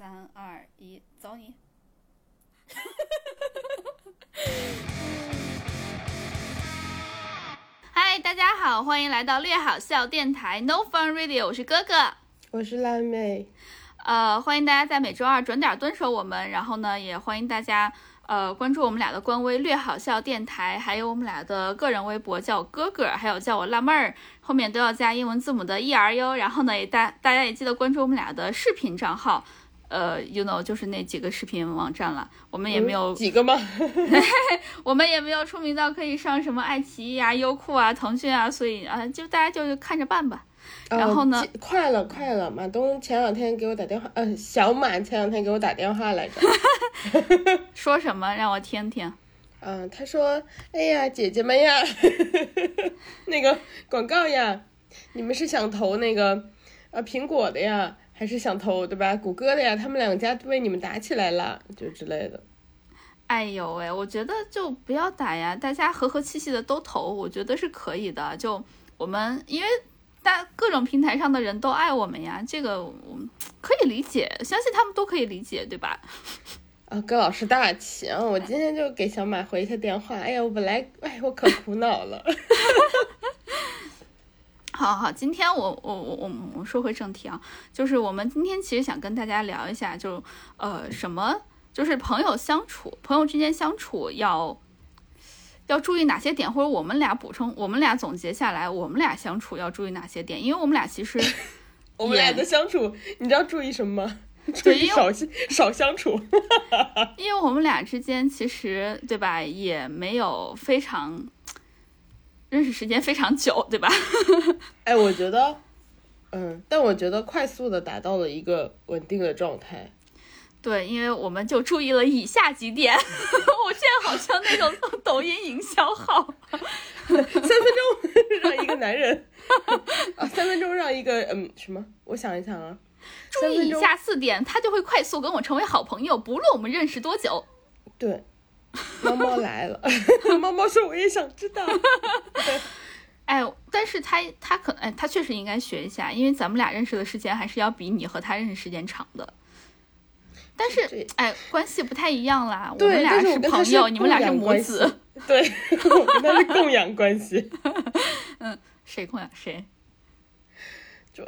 三二一，走你！嗨，大家好，欢迎来到略好笑电台 No Fun Radio，我是哥哥，我是辣妹。呃，欢迎大家在每周二准点蹲守我们，然后呢，也欢迎大家呃关注我们俩的官微略好笑电台，还有我们俩的个人微博，叫我哥哥，还有叫我辣妹儿，后面都要加英文字母的 e r u。然后呢，也大大家也记得关注我们俩的视频账号，呃，you know 就是那几个视频网站了，我们也没有、嗯几个吗？我们也没有出名到可以上什么爱奇艺啊、优酷啊、腾讯啊，所以啊、就大家就看着办吧。然后呢哦快了，快了！马东前两天给我打电话，呃，小马前两天给我打电话来着。说什么让我听听？嗯、他说：“哎呀，姐姐们呀，那个广告呀，你们是想投那个呃苹果的呀，还是想投对吧？谷歌的呀？他们两家为你们打起来了，就之类的。哎呦喂，我觉得就不要打呀，大家和和气气的都投，我觉得是可以的。就我们因为大各种平台上的人都爱我们呀，这个我们可以理解，相信他们都可以理解，对吧？啊，哥老师大气啊！我今天就给小马回一下电话。哎呀，我本来哎，我可苦恼了。好好，今天我我我我我说回正题啊，就是我们今天其实想跟大家聊一下，就呃什么，就是朋友相处，朋友之间相处要要注意哪些点，或者我们俩补充，我们俩总结下来，我们俩相处要注意哪些点，因为我们俩其实 我们俩的相处，你知道注意什么吗？注意少少相处。因为我们俩之间其实对吧，也没有非常认识时间非常久，对吧？哎，我觉得，嗯，但我觉得快速的达到了一个稳定的状态。对，因为我们就注意了以下几点。我现在好像那种 抖音营销号。三分钟让一个男人啊，三分钟让一个嗯什么？我想一想啊，注意以下四点，他就会快速跟我成为好朋友，不论我们认识多久。对，猫猫来了，猫猫说我也想知道。哎，但是他他可哎，他确实应该学一下，因为咱们俩认识的时间还是要比你和他认识时间长的。但是哎，关系不太一样啦，我们俩是朋友，你们俩是母子。对，我跟他是供养关系。嗯谁供养谁？就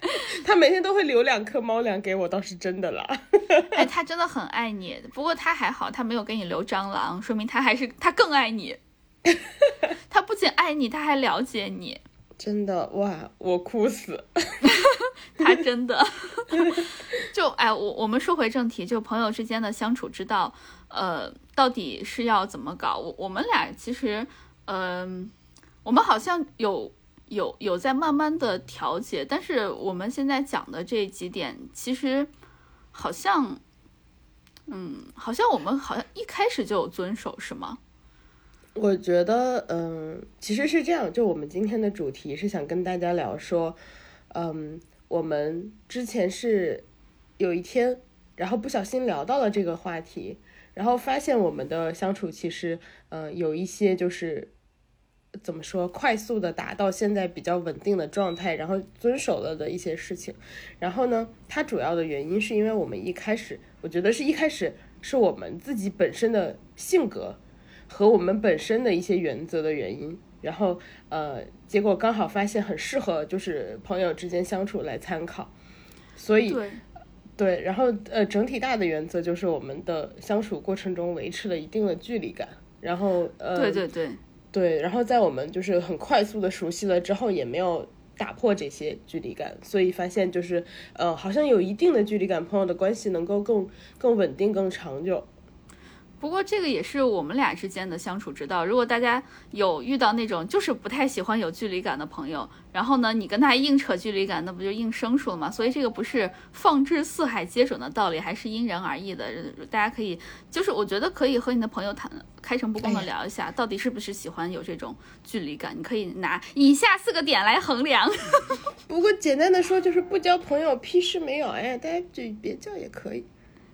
他每天都会留两颗猫粮给我，倒是真的啦。哎，他真的很爱你，不过他还好，他没有给你留蟑螂，说明他还是他更爱你。他不仅爱你，他还了解你，真的哇，我哭死。他真的就哎，我我们说回正题，就朋友之间的相处之道，呃，到底是要怎么搞？我我们俩其实，嗯、我们好像有有有在慢慢的调节，但是我们现在讲的这几点，其实好像，嗯，好像我们好像一开始就有遵守，是吗？我觉得，嗯，其实是这样，就我们今天的主题是想跟大家聊说，嗯，我们之前是有一天，然后不小心聊到了这个话题，然后发现我们的相处其实，嗯，有一些就是怎么说，快速的达到现在比较稳定的状态，然后遵守了的一些事情。然后呢，它主要的原因是因为我们一开始，我觉得是一开始是我们自己本身的性格。和我们本身的一些原则的原因，然后呃，结果刚好发现很适合就是朋友之间相处来参考，所以对，对，然后呃，整体大的原则就是我们的相处过程中维持了一定的距离感，然后呃，对对对。对，然后在我们就是很快速的熟悉了之后，也没有打破这些距离感，所以发现就是呃，好像有一定的距离感，朋友的关系能够更更稳定、更长久。不过这个也是我们俩之间的相处之道。如果大家有遇到那种就是不太喜欢有距离感的朋友，然后呢，你跟他硬扯距离感，那不就硬生疏了吗？所以这个不是放之四海皆准的道理，还是因人而异的。大家可以，就是我觉得可以和你的朋友谈，开诚布公的聊一下，到底是不是喜欢有这种距离感。你可以拿以下四个点来衡量。不过简单的说就是不交朋友屁事没有，哎，大家就别交也可以。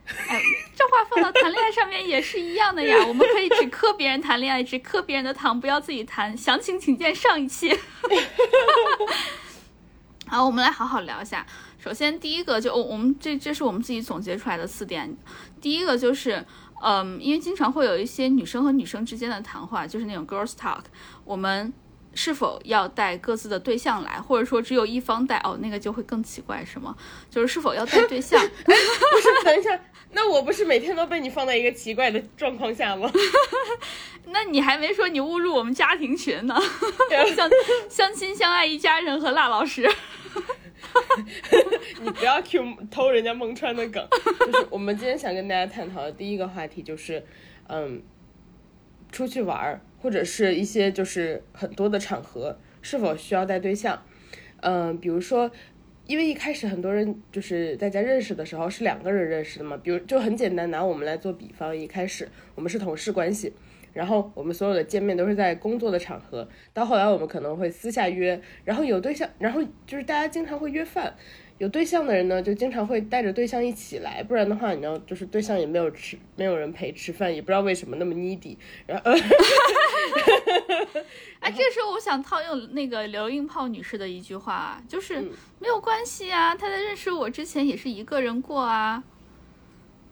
哎，这话放到谈恋爱上面也是一样的呀。我们可以只磕别人谈恋爱，只磕别人的糖，不要自己谈。详情请见上一期。好，我们来好好聊一下。首先第一个就我我们这这是我们自己总结出来的四点，第一个就是，嗯，因为经常会有一些女生和女生之间的谈话，就是那种 girls talk，我们是否要带各自的对象来，或者说只有一方带，哦，那个就会更奇怪，是吗？就是是否要带对象？不是，等一下，那我不是每天都被你放在一个奇怪的状况下吗？那你还没说你误入我们家庭群呢，相相亲相爱一家人和辣老师。你不要 Q 偷人家孟川的梗。就是我们今天想跟大家探讨的第一个话题就是，嗯，出去玩儿或者是一些就是很多的场合是否需要带对象？嗯，比如说，因为一开始很多人就是大家认识的时候是两个人认识的嘛，比如就很简单，拿我们来做比方，一开始我们是同事关系。然后我们所有的见面都是在工作的场合，到后来我们可能会私下约，然后有对象，然后就是大家经常会约饭，有对象的人呢就经常会带着对象一起来，不然的话，你知道，就是对象也没有吃，没有人陪吃饭，也不知道为什么那么 needy，然后，哎，这时候我想套用那个刘英炮女士的一句话，就是、嗯没有关系啊，他在认识我之前也是一个人过啊，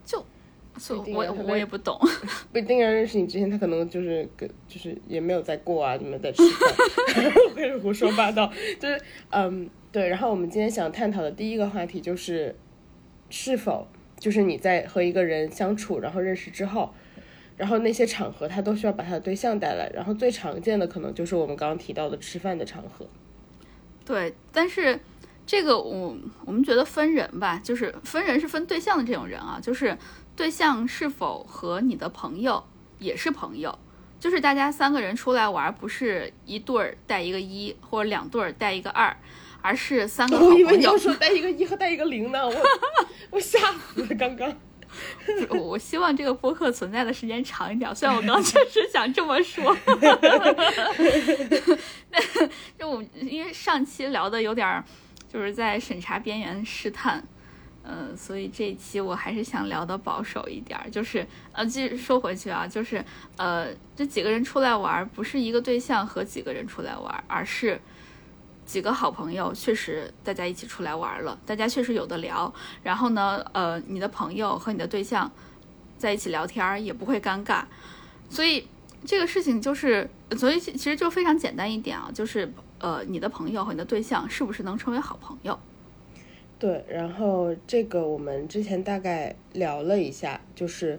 就，所以我我也不懂。不一定要认识你之前，他可能就是跟就是也没有在过啊，你们在吃饭，我开始胡说八道，就是嗯对。然后我们今天想探讨的第一个话题就是，是否就是你在和一个人相处，然后认识之后，然后那些场合他都需要把他的对象带来，然后最常见的可能就是我们刚刚提到的吃饭的场合。对，但是这个我我们觉得分人吧，就是分人是分对象的这种人啊，就是对象是否和你的朋友也是朋友，就是大家三个人出来玩，不是一对儿带一个一，或者两对儿带一个二，而是三个好我以为。你要说带一个一和带一个零呢，我 我吓死了刚刚。我我希望这个播客存在的时间长一点，虽然我刚刚确实想这么说。就我因为上期聊的有点儿，就是在审查边缘试探，呃，所以这一期我还是想聊的保守一点儿，就是呃，继续说回去啊，就是呃，这几个人出来玩儿，不是一个对象和几个人出来玩儿，而是几个好朋友，确实大家一起出来玩了，大家确实有的聊，然后呢，呃，你的朋友和你的对象在一起聊天也不会尴尬，所以这个事情就是，所以其实就非常简单一点啊，就是呃，你的朋友和你的对象是不是能成为好朋友？对，然后这个我们之前大概聊了一下，就是，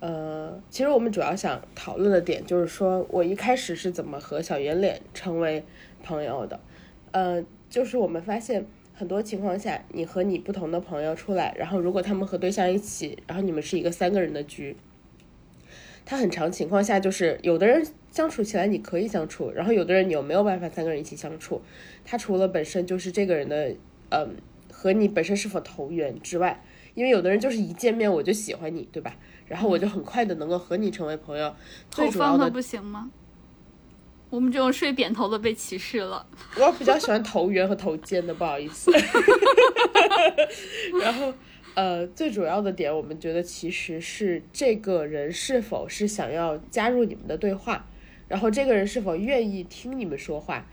呃，其实我们主要想讨论的点就是说我一开始是怎么和小圆脸成为朋友的，呃，就是我们发现很多情况下，你和你不同的朋友出来，然后如果他们和对象一起，然后你们是一个三个人的局，他很长情况下就是有的人相处起来你可以相处，然后有的人你又没有办法三个人一起相处，他除了本身就是这个人的，嗯。和你本身是否投缘之外，因为有的人就是一见面我就喜欢你，对吧？然后我就很快的能够和你成为朋友。最主要的不行吗？我们这种睡扁头的被歧视了。我比较喜欢头圆和头尖的，不好意思。然后，呃，最主要的点，我们觉得其实是这个人是否是想要加入你们的对话，然后这个人是否愿意听你们说话，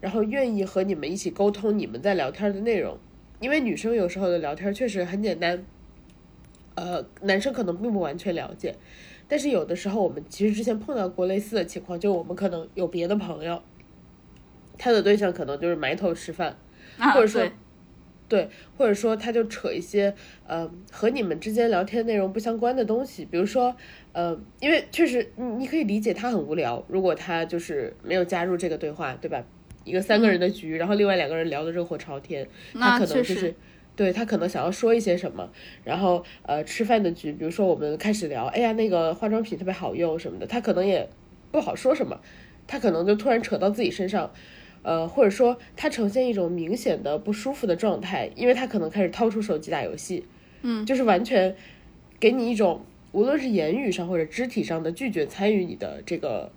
然后愿意和你们一起沟通你们在聊天的内容。因为女生有时候的聊天确实很简单，呃，男生可能并不完全了解，但是有的时候我们其实之前碰到过类似的情况，就我们可能有别的朋友，他的对象可能就是埋头吃饭，啊、或者说对对，或者说他就扯一些呃和你们之间聊天内容不相关的东西，比如说呃，因为确实你你可以理解他很无聊，如果他就是没有加入这个对话，对吧？一个三个人的局，然后另外两个人聊得热火朝天，他可能就是实，对他可能想要说一些什么，然后呃吃饭的局，比如说我们开始聊，哎呀那个化妆品特别好用什么的，他可能也不好说什么，他可能就突然扯到自己身上，呃或者说他呈现一种明显的不舒服的状态，因为他可能开始掏出手机打游戏，嗯，就是完全给你一种无论是言语上或者肢体上的拒绝参与你的这个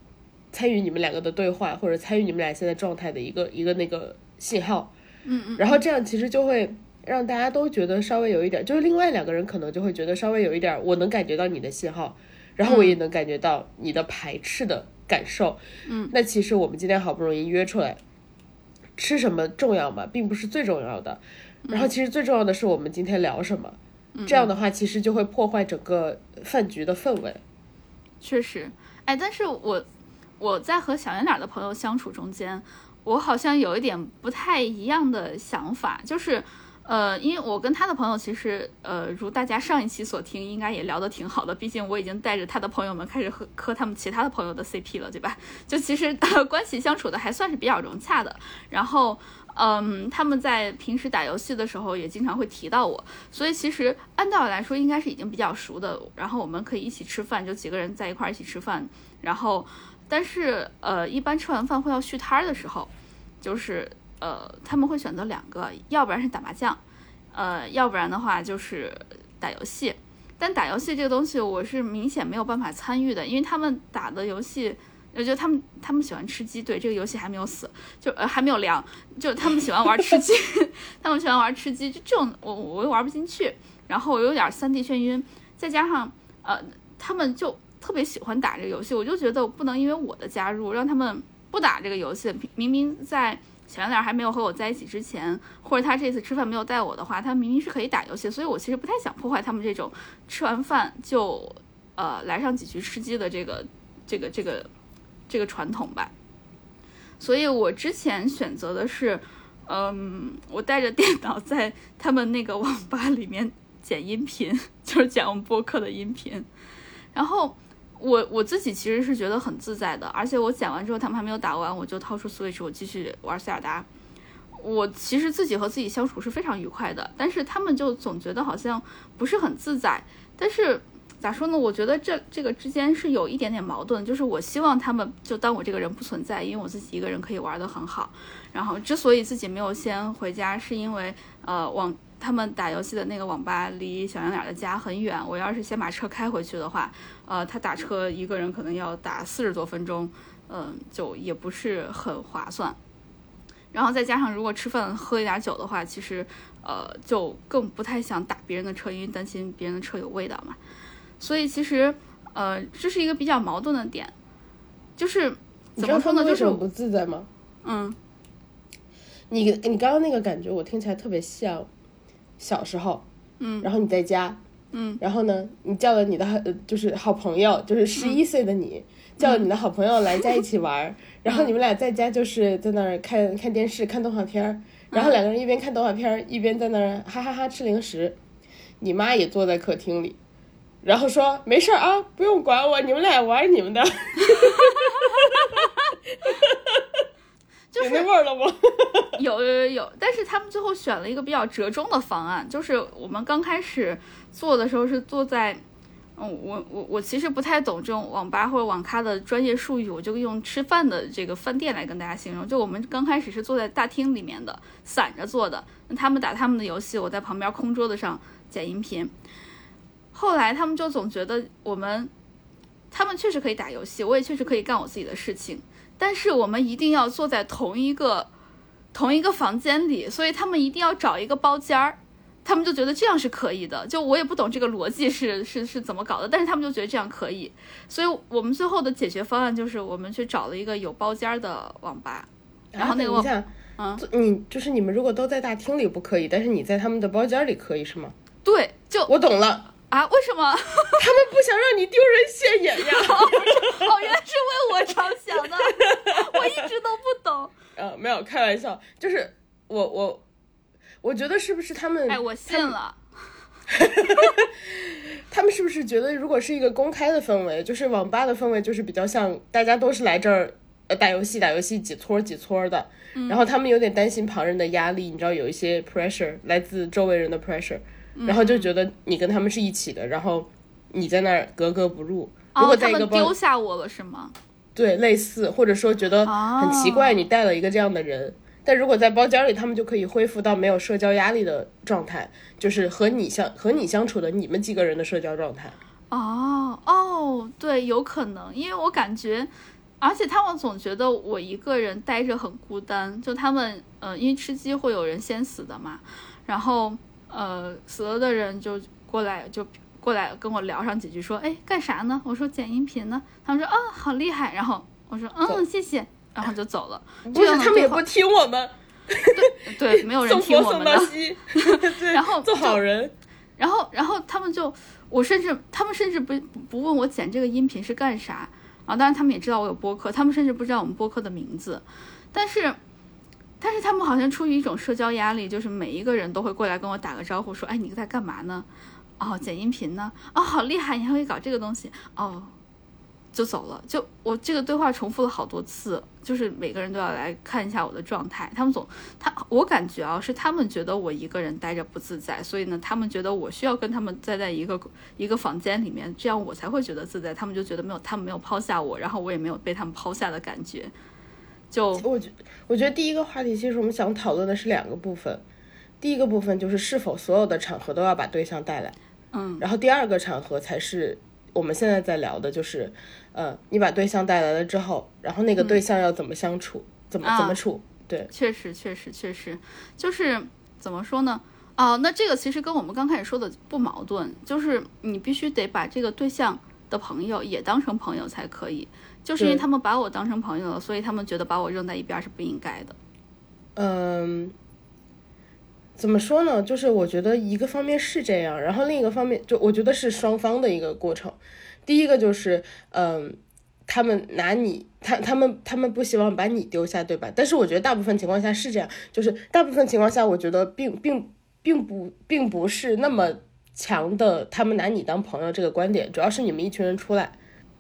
参与你们两个的对话，或者参与你们俩现在状态的一个一个那个信号。嗯嗯，然后这样其实就会让大家都觉得稍微有一点，就是另外两个人可能就会觉得稍微有一点，我能感觉到你的信号，然后我也能感觉到你的排斥的感受。嗯，那其实我们今天好不容易约出来，吃什么重要吗？并不是最重要的。然后其实最重要的是我们今天聊什么，这样的话其实就会破坏整个饭局的氛围。确实，哎，但是我我在和小圆脸的朋友相处中间，我好像有一点不太一样的想法，就是。呃，因为我跟他的朋友其实，呃，如大家上一期所听，应该也聊得挺好的。毕竟我已经带着他的朋友们开始喝磕他们其他的朋友的 CP 了，对吧？就其实关系相处的还算是比较融洽的。然后，嗯，他们在平时打游戏的时候也经常会提到我，所以其实按道理来说应该是已经比较熟的。然后我们可以一起吃饭，就几个人在一块儿一起吃饭。然后，但是呃，一般吃完饭会要续摊儿的时候，就是。呃，他们会选择两个，要不然是打麻将，呃，要不然的话就是打游戏。但打游戏这个东西，我是明显没有办法参与的，因为他们打的游戏，我觉得他们他们喜欢吃鸡，对这个游戏还没有死，就呃还没有凉，就他们喜欢玩吃鸡，他们喜欢玩吃鸡，就这种我我又玩不进去，然后我有点三 D 眩晕，再加上呃他们就特别喜欢打这个游戏，我就觉得不能因为我的加入让他们不打这个游戏，明明在。小圆脸还没有和我在一起之前，或者他这次吃饭没有带我的话，他明明是可以打游戏，所以我其实不太想破坏他们这种吃完饭就呃来上几局吃鸡的这个这个这个这个传统吧。所以我之前选择的是，嗯，我带着电脑在他们那个网吧里面剪音频，就是剪我们播客的音频，然后。我我自己其实是觉得很自在的，而且我剪完之后，他们还没有打完，我就掏出 Switch，我继续玩塞尔达。我其实自己和自己相处是非常愉快的，但是他们就总觉得好像不是很自在。但是咋说呢？我觉得这这个之间是有一点点矛盾，就是我希望他们就当我这个人不存在，因为我自己一个人可以玩得很好。然后之所以自己没有先回家，是因为呃往。他们打游戏的那个网吧离小圆脸的家很远，我要是先把车开回去的话，呃，他打车一个人可能要打四十多分钟，嗯，就也不是很划算。然后再加上如果吃饭喝一点酒的话，其实呃就更不太想打别人的车，因为担心别人的车有味道嘛。所以其实呃这是一个比较矛盾的点，就是怎么说呢？就是不自在吗？嗯，你你刚刚那个感觉我听起来特别像。小时候，嗯，然后你在家，嗯，然后呢，你叫了你的呃，就是好朋友，就是十一岁的你，叫了你的好朋友来家一起玩，然后你们俩在家就是在那儿看看电视、看动画片儿，然后两个人一边看动画片儿一边在那儿哈哈哈吃零食，你妈也坐在客厅里，然后说没事儿啊，不用管我，你们俩玩你们的。就是味儿了吗？有有有有，但是他们最后选了一个比较折中的方案，就是我们刚开始做的时候是坐在，嗯，我我我其实不太懂这种网吧或者网咖的专业术语，我就用吃饭的这个饭店来跟大家形容。就我们刚开始是坐在大厅里面的，散着坐的，那他们打他们的游戏，我在旁边空桌子上剪音频。后来他们就总觉得我们，他们确实可以打游戏，我也确实可以干我自己的事情。但是我们一定要坐在同一个同一个房间里，所以他们一定要找一个包间儿，他们就觉得这样是可以的。就我也不懂这个逻辑是是是怎么搞的，但是他们就觉得这样可以。所以我们最后的解决方案就是我们去找了一个有包间的网吧，然后那个嗯，你就是你们如果都在大厅里不可以，但是你在他们的包间里可以是吗？对，就我懂了。啊？为什么？他们不想让你丢人现眼呀！哦，原来是为我着想的，我一直都不懂。呃，没有开玩笑，就是我我我觉得是不是他们？哎，我信了。他们是不是觉得，如果是一个公开的氛围，就是网吧的氛围，就是比较像大家都是来这儿呃打游戏，打游戏几撮几撮的，然后他们有点担心旁人的压力，你知道有一些 pressure 来自周围人的 pressure。然后就觉得你跟他们是一起的，然后你在那儿格格不入。如果在一个丢下我了是吗？对，类似，或者说觉得很奇怪，你带了一个这样的人。但如果在包间里，他们就可以恢复到没有社交压力的状态，就是和你相和你相处的你们几个人的社交状态。哦哦，对，有可能，因为我感觉，而且他们总觉得我一个人待着很孤单。就他们，呃，因为吃鸡会有人先死的嘛，然后。呃，死了的人就过来，就过来跟我聊上几句，说，哎，干啥呢？我说剪音频呢。他们说，啊，好厉害。然后我说，嗯，谢谢。然后就走了。不是，他们也不听我们。对对，没有人听我们的 佛送到。西，然后做好人，然后，然后他们就，我甚至他们甚至不不问我剪这个音频是干啥啊，当然他们也知道我有播客，他们甚至不知道我们播客的名字，但是，但是他们好像出于一种社交压力，就是每一个人都会过来跟我打个招呼，说，哎，你在干嘛呢？哦，剪音频呢？哦，好厉害，你还会搞这个东西？哦，就走了。就我这个对话重复了好多次，就是每个人都要来看一下我的状态。他们总他我感觉啊，是他们觉得我一个人待着不自在，所以呢，他们觉得我需要跟他们待在一个 一个房间里面，这样我才会觉得自在。他们就觉得没有他们没有抛下我，然后我也没有被他们抛下的感觉。就我觉我觉得第一个话题其实我们想讨论的是两个部分，第一个部分就是是否所有的场合都要把对象带来，嗯，然后第二个场合才是我们现在在聊的，就是，呃，你把对象带来了之后，然后那个对象要怎么相处，怎么怎么处，对，确实，确实，确实，就是怎么说呢？哦，那这个其实跟我们刚开始说的不矛盾，就是你必须得把这个对象的朋友也当成朋友才可以，就是因为他们把我当成朋友了，所以他们觉得把我扔在一边是不应该的。嗯，怎么说呢？就是我觉得一个方面是这样，然后另一个方面就我觉得是双方的一个过程。第一个就是，嗯，他们拿你，他他们他们不希望把你丢下，对吧？但是我觉得大部分情况下是这样，就是大部分情况下，我觉得并并并不并不是那么强的，他们拿你当朋友这个观点，主要是你们一群人出来。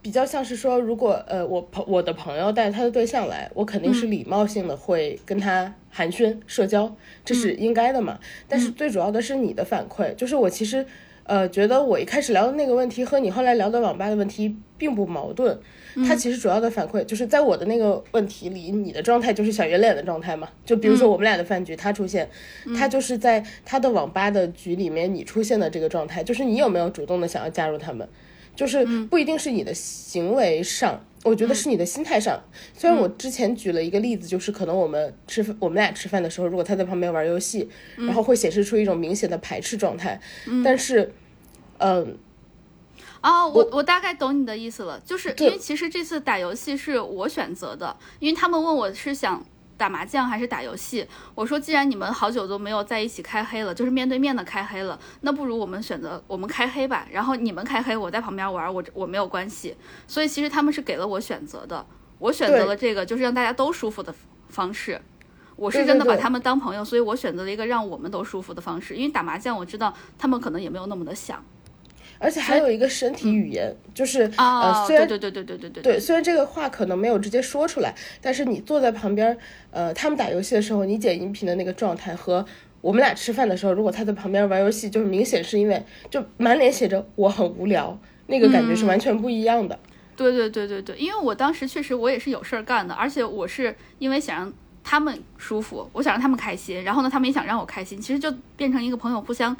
比较像是说，如果呃我朋我的朋友带他的对象来，我肯定是礼貌性的会跟他寒暄社交，这是应该的嘛。但是最主要的是你的反馈，就是我其实呃觉得我一开始聊的那个问题和你后来聊的网吧的问题并不矛盾，他其实主要的反馈就是在我的那个问题里，你的状态就是小圆脸的状态嘛。就比如说我们俩的饭局，他出现，他就是在他的网吧的局里面你出现的这个状态，就是你有没有主动的想要加入他们。就是不一定是你的行为上，我觉得是你的心态上。虽然我之前举了一个例子，就是可能我们吃饭，我们俩吃饭的时候，如果他在旁边玩游戏，然后会显示出一种明显的排斥状态。但是，嗯，哦，我我大概懂你的意思了，就是因为其实这次打游戏是我选择的，因为他们问我是想打麻将还是打游戏，我说既然你们好久都没有在一起开黑了，就是面对面的开黑了，那不如我们选择我们开黑吧，然后你们开黑，我在旁边玩，我我没有关系，所以其实他们是给了我选择的，我选择了这个就是让大家都舒服的方式。我是真的把他们当朋友，所以我选择了一个让我们都舒服的方式。因为打麻将，我知道他们可能也没有那么的想而且还有一个身体语言，就是啊。呃，虽然对对对对对对对，虽然这个话可能没有直接说出来，但是你坐在旁边，呃，他们打游戏的时候，你剪音频的那个状态和我们俩吃饭的时候，如果他在旁边玩游戏，就是明显是因为就满脸写着我很无聊，那个感觉是完全不一样的。对对对对对，因为我当时确实我也是有事儿干的，而且我是因为想让他们舒服，我想让他们开心，然后呢，他们也想让我开心，其实就变成一个朋友互相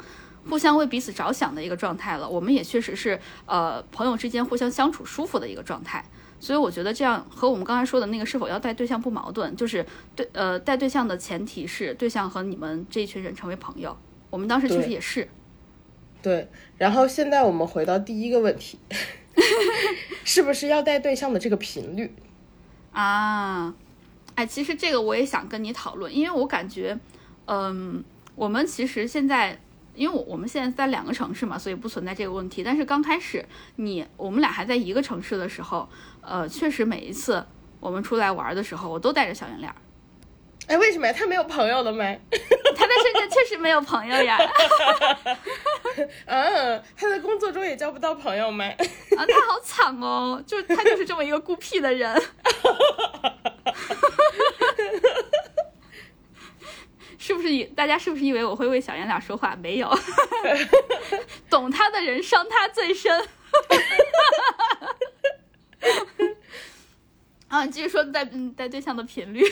互相为彼此着想的一个状态了。我们也确实是呃朋友之间互相相处舒服的一个状态。所以我觉得这样和我们刚才说的那个是否要带对象不矛盾，就是对呃带对象的前提是对象和你们这一群人成为朋友。我们当时确实也是，对，然后现在我们回到第一个问题，是不是要带对象的这个频率？啊，哎，其实这个我也想跟你讨论，因为我感觉，嗯，我们其实现在，因为我我们现在在两个城市嘛，所以不存在这个问题。但是刚开始你我们俩还在一个城市的时候，呃，确实每一次我们出来玩的时候，我都带着小圆脸儿。哎，为什么呀？他没有朋友了没？他在深圳确实没有朋友呀，嗯，他在工作中也交不到朋友没？啊，他好惨哦，就是他就是这么一个孤僻的人。是不是以大家是不是以为我会为小圆脸说话？没有，懂他的人伤他最深。啊，继续说带嗯带对象的频率，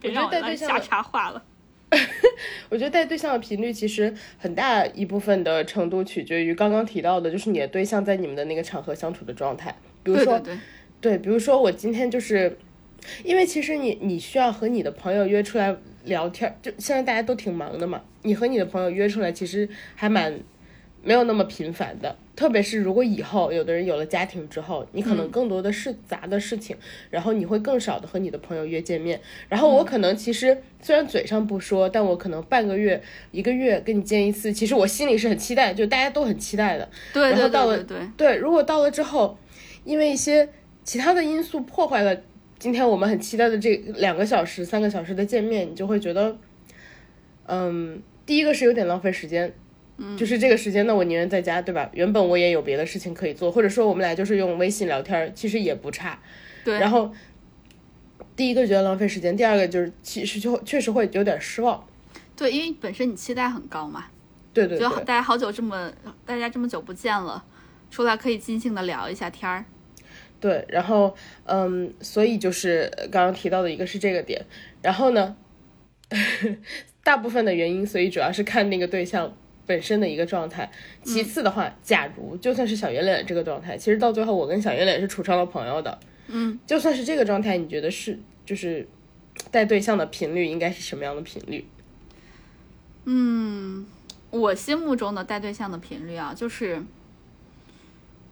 别让我来瞎插话了。我觉得带对象的频率其实很大一部分的程度取决于刚刚提到的，就是你的对象在你们的那个场合相处的状态。比如说，对对对，对，比如说我今天就是，因为其实你你需要和你的朋友约出来聊天儿，就现在大家都挺忙的嘛，你和你的朋友约出来其实还蛮没有那么频繁的，特别是如果以后有的人有了家庭之后，你可能嗯更多的是杂的事情，然后你会更少的和你的朋友约见面。然后我可能其实虽然嘴上不说，但我可能半个月、一个月跟你见一次，其实我心里是很期待，就大家都很期待的。对对然后到了对对对，对，如果到了之后，因为一些其他的因素破坏了今天我们很期待的这两个小时、三个小时的见面，你就会觉得，嗯，第一个是有点浪费时间。嗯，就是这个时间呢，我宁愿在家，对吧？原本我也有别的事情可以做，或者说我们俩就是用微信聊天，其实也不差。对然后，第一个觉得浪费时间，第二个就是其实就确实会有点失望。对，因为本身你期待很高嘛，对对对对，大家好久这么大家这么久不见了，出来可以尽兴的聊一下天儿。对，然后嗯，所以就是呃刚刚提到的一个是这个点，然后呢，大部分的原因，所以主要是看那个对象本身的一个状态。其次的话，假如就算是小圆脸这个状态，其实到最后我跟小圆脸是处成了朋友的。嗯，就算是这个状态，你觉得是就是带对象的频率应该是什么样的频率？嗯我心目中的带对象的频率啊，就是，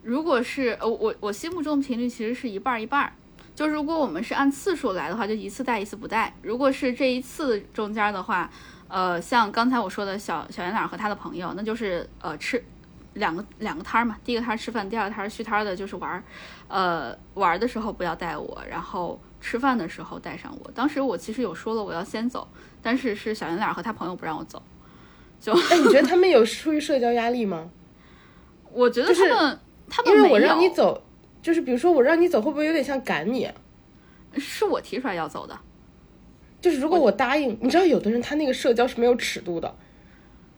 如果是呃我我心目中的频率其实是一半儿一半儿，就如果我们是按次数来的话，就一次带一次不带。如果是这一次中间的话，呃，像刚才我说的小小圆脸和他的朋友，那就是呃吃两个两个摊儿嘛，第一个摊儿吃饭，第二个摊儿续摊儿的就是玩儿，呃玩儿的时候不要带我，然后吃饭的时候带上我。当时我其实有说了我要先走，但是是小圆脸和他朋友不让我走。就哎，你觉得他们有出于社交压力吗？我觉得就是因为，我让你走，就是比如说我让你走，会不会有点像赶你啊？是我提出来要走的。就是如果我答应，你知道有的人他那个社交是没有尺度的，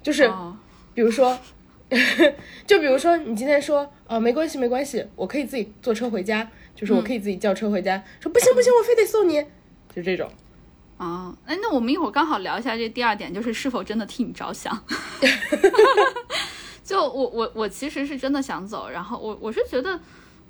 就是哦比如说，就比如说你今天说啊、没关系没关系，我可以自己坐车回家，就是我可以自己叫车回家，说不行不行，我非得送你，就这种。哦，哎，那我们一会儿刚好聊一下这第二点，就是是否真的替你着想。就我我我其实是真的想走，然后我我是觉得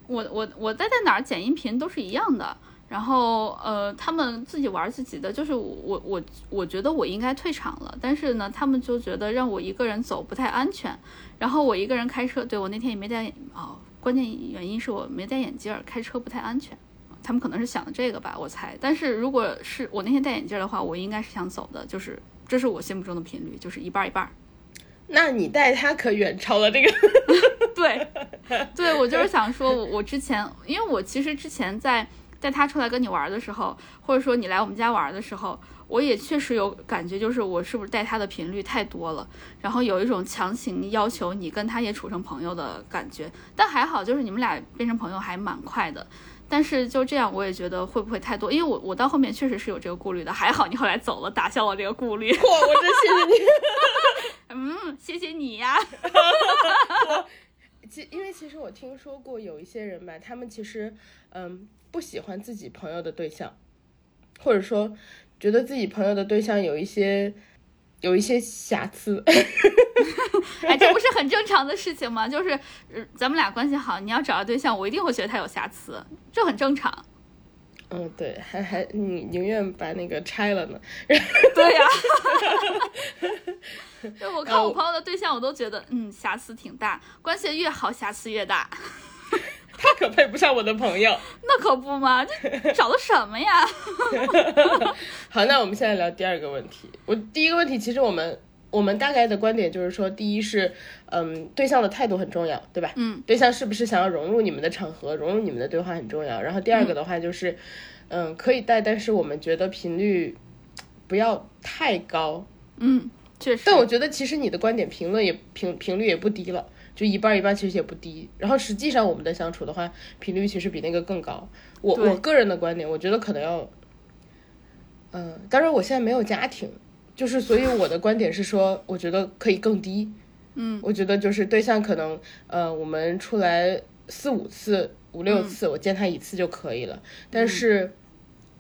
我我我待在哪儿剪音频都是一样的，然后呃他们自己玩自己的，就是我我我觉得我应该退场了，但是呢他们就觉得让我一个人走不太安全，然后我一个人开车，对我那天也没戴哦，关键原因是我没戴眼镜，开车不太安全。他们可能是想的这个吧，我猜。但是如果是我那天戴眼镜的话，我应该是想走的，就是这是我心目中的频率，就是一半一半。那你带他可远超了这个，对，对我就是想说，我我之前，因为我其实之前在带他出来跟你玩的时候，或者说你来我们家玩的时候，我也确实有感觉，就是我是不是带他的频率太多了，然后有一种强行要求你跟他也处成朋友的感觉。但还好，就是你们俩变成朋友还蛮快的。但是就这样，我也觉得会不会太多？因为我我到后面确实是有这个顾虑的。还好你后来走了，打消了这个顾虑。哇，我真谢谢你。嗯，谢谢你呀。其因为其实我听说过有一些人吧，他们其实嗯不喜欢自己朋友的对象，或者说觉得自己朋友的对象有一些有一些瑕疵。哎，这不是很正常的事情吗？就是，呃咱们俩关系好，你要找到对象，我一定会觉得他有瑕疵，这很正常。嗯，对，还还你宁愿把那个拆了呢。对呀、对，我看我朋友的对象，我都觉得，嗯，瑕疵挺大，关系越好，瑕疵越大。他可配不上我的朋友。那可不嘛，这 找的什么呀？好，那我们现在聊第二个问题。我第一个问题，其实我们我们大概的观点就是说，第一是，嗯，对象的态度很重要，对吧？嗯，对象是不是想要融入你们的场合，融入你们的对话很重要。然后第二个的话就是，嗯，可以带，但是我们觉得频率不要太高。嗯，确实。但我觉得其实你的观点评论也频频率也不低了，就一半一半，其实也不低。然后实际上我们的相处的话，频率其实比那个更高。我我个人的观点，我觉得可能要，嗯、当然我现在没有家庭，就是所以我的观点是说，我觉得可以更低。嗯，我觉得就是对象可能，呃，我们出来四五次、五六次，我见他一次就可以了。但是。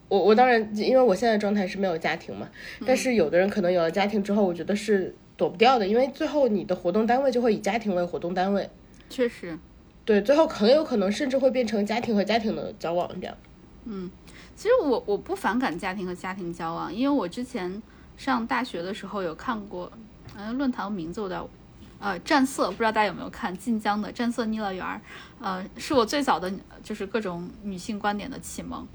我我当然，因为我现在状态是没有家庭嘛，但是有的人可能有了家庭之后，我觉得是躲不掉的，因为最后你的活动单位就会以家庭为活动单位，确实，对，最后很有可能甚至会变成家庭和家庭的交往这样。嗯其实我我不反感家庭和家庭交往，因为我之前上大学的时候有看过，嗯、论坛名字我有点呃战色，不知道大家有没有看晋江的《战色逆乐园儿》，呃，是我最早的就是各种女性观点的启蒙。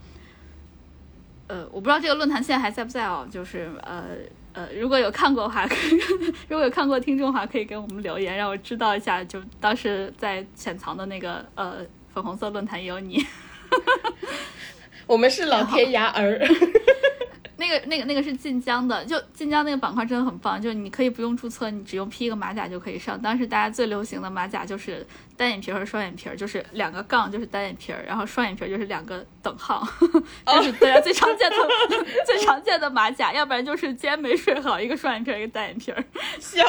呃，我不知道这个论坛现在还在不在哦，就是呃呃，如果有看过的话，如果有看过听众的话，可以给我们留言，让我知道一下，就当时在潜藏的那个呃粉红色论坛有你。我们是老天涯儿。那个、那个、那个是晋江的，就晋江那个板块真的很棒，就是你可以不用注册，你只用 P 一个马甲就可以上。当时大家最流行的马甲就是单眼皮和双眼皮，就是两个杠就是单眼皮，然后双眼皮就是两个等号，这是大家最常见的、最常见的马甲。要不然就是今天没睡好，一个双眼皮一个单眼皮。笑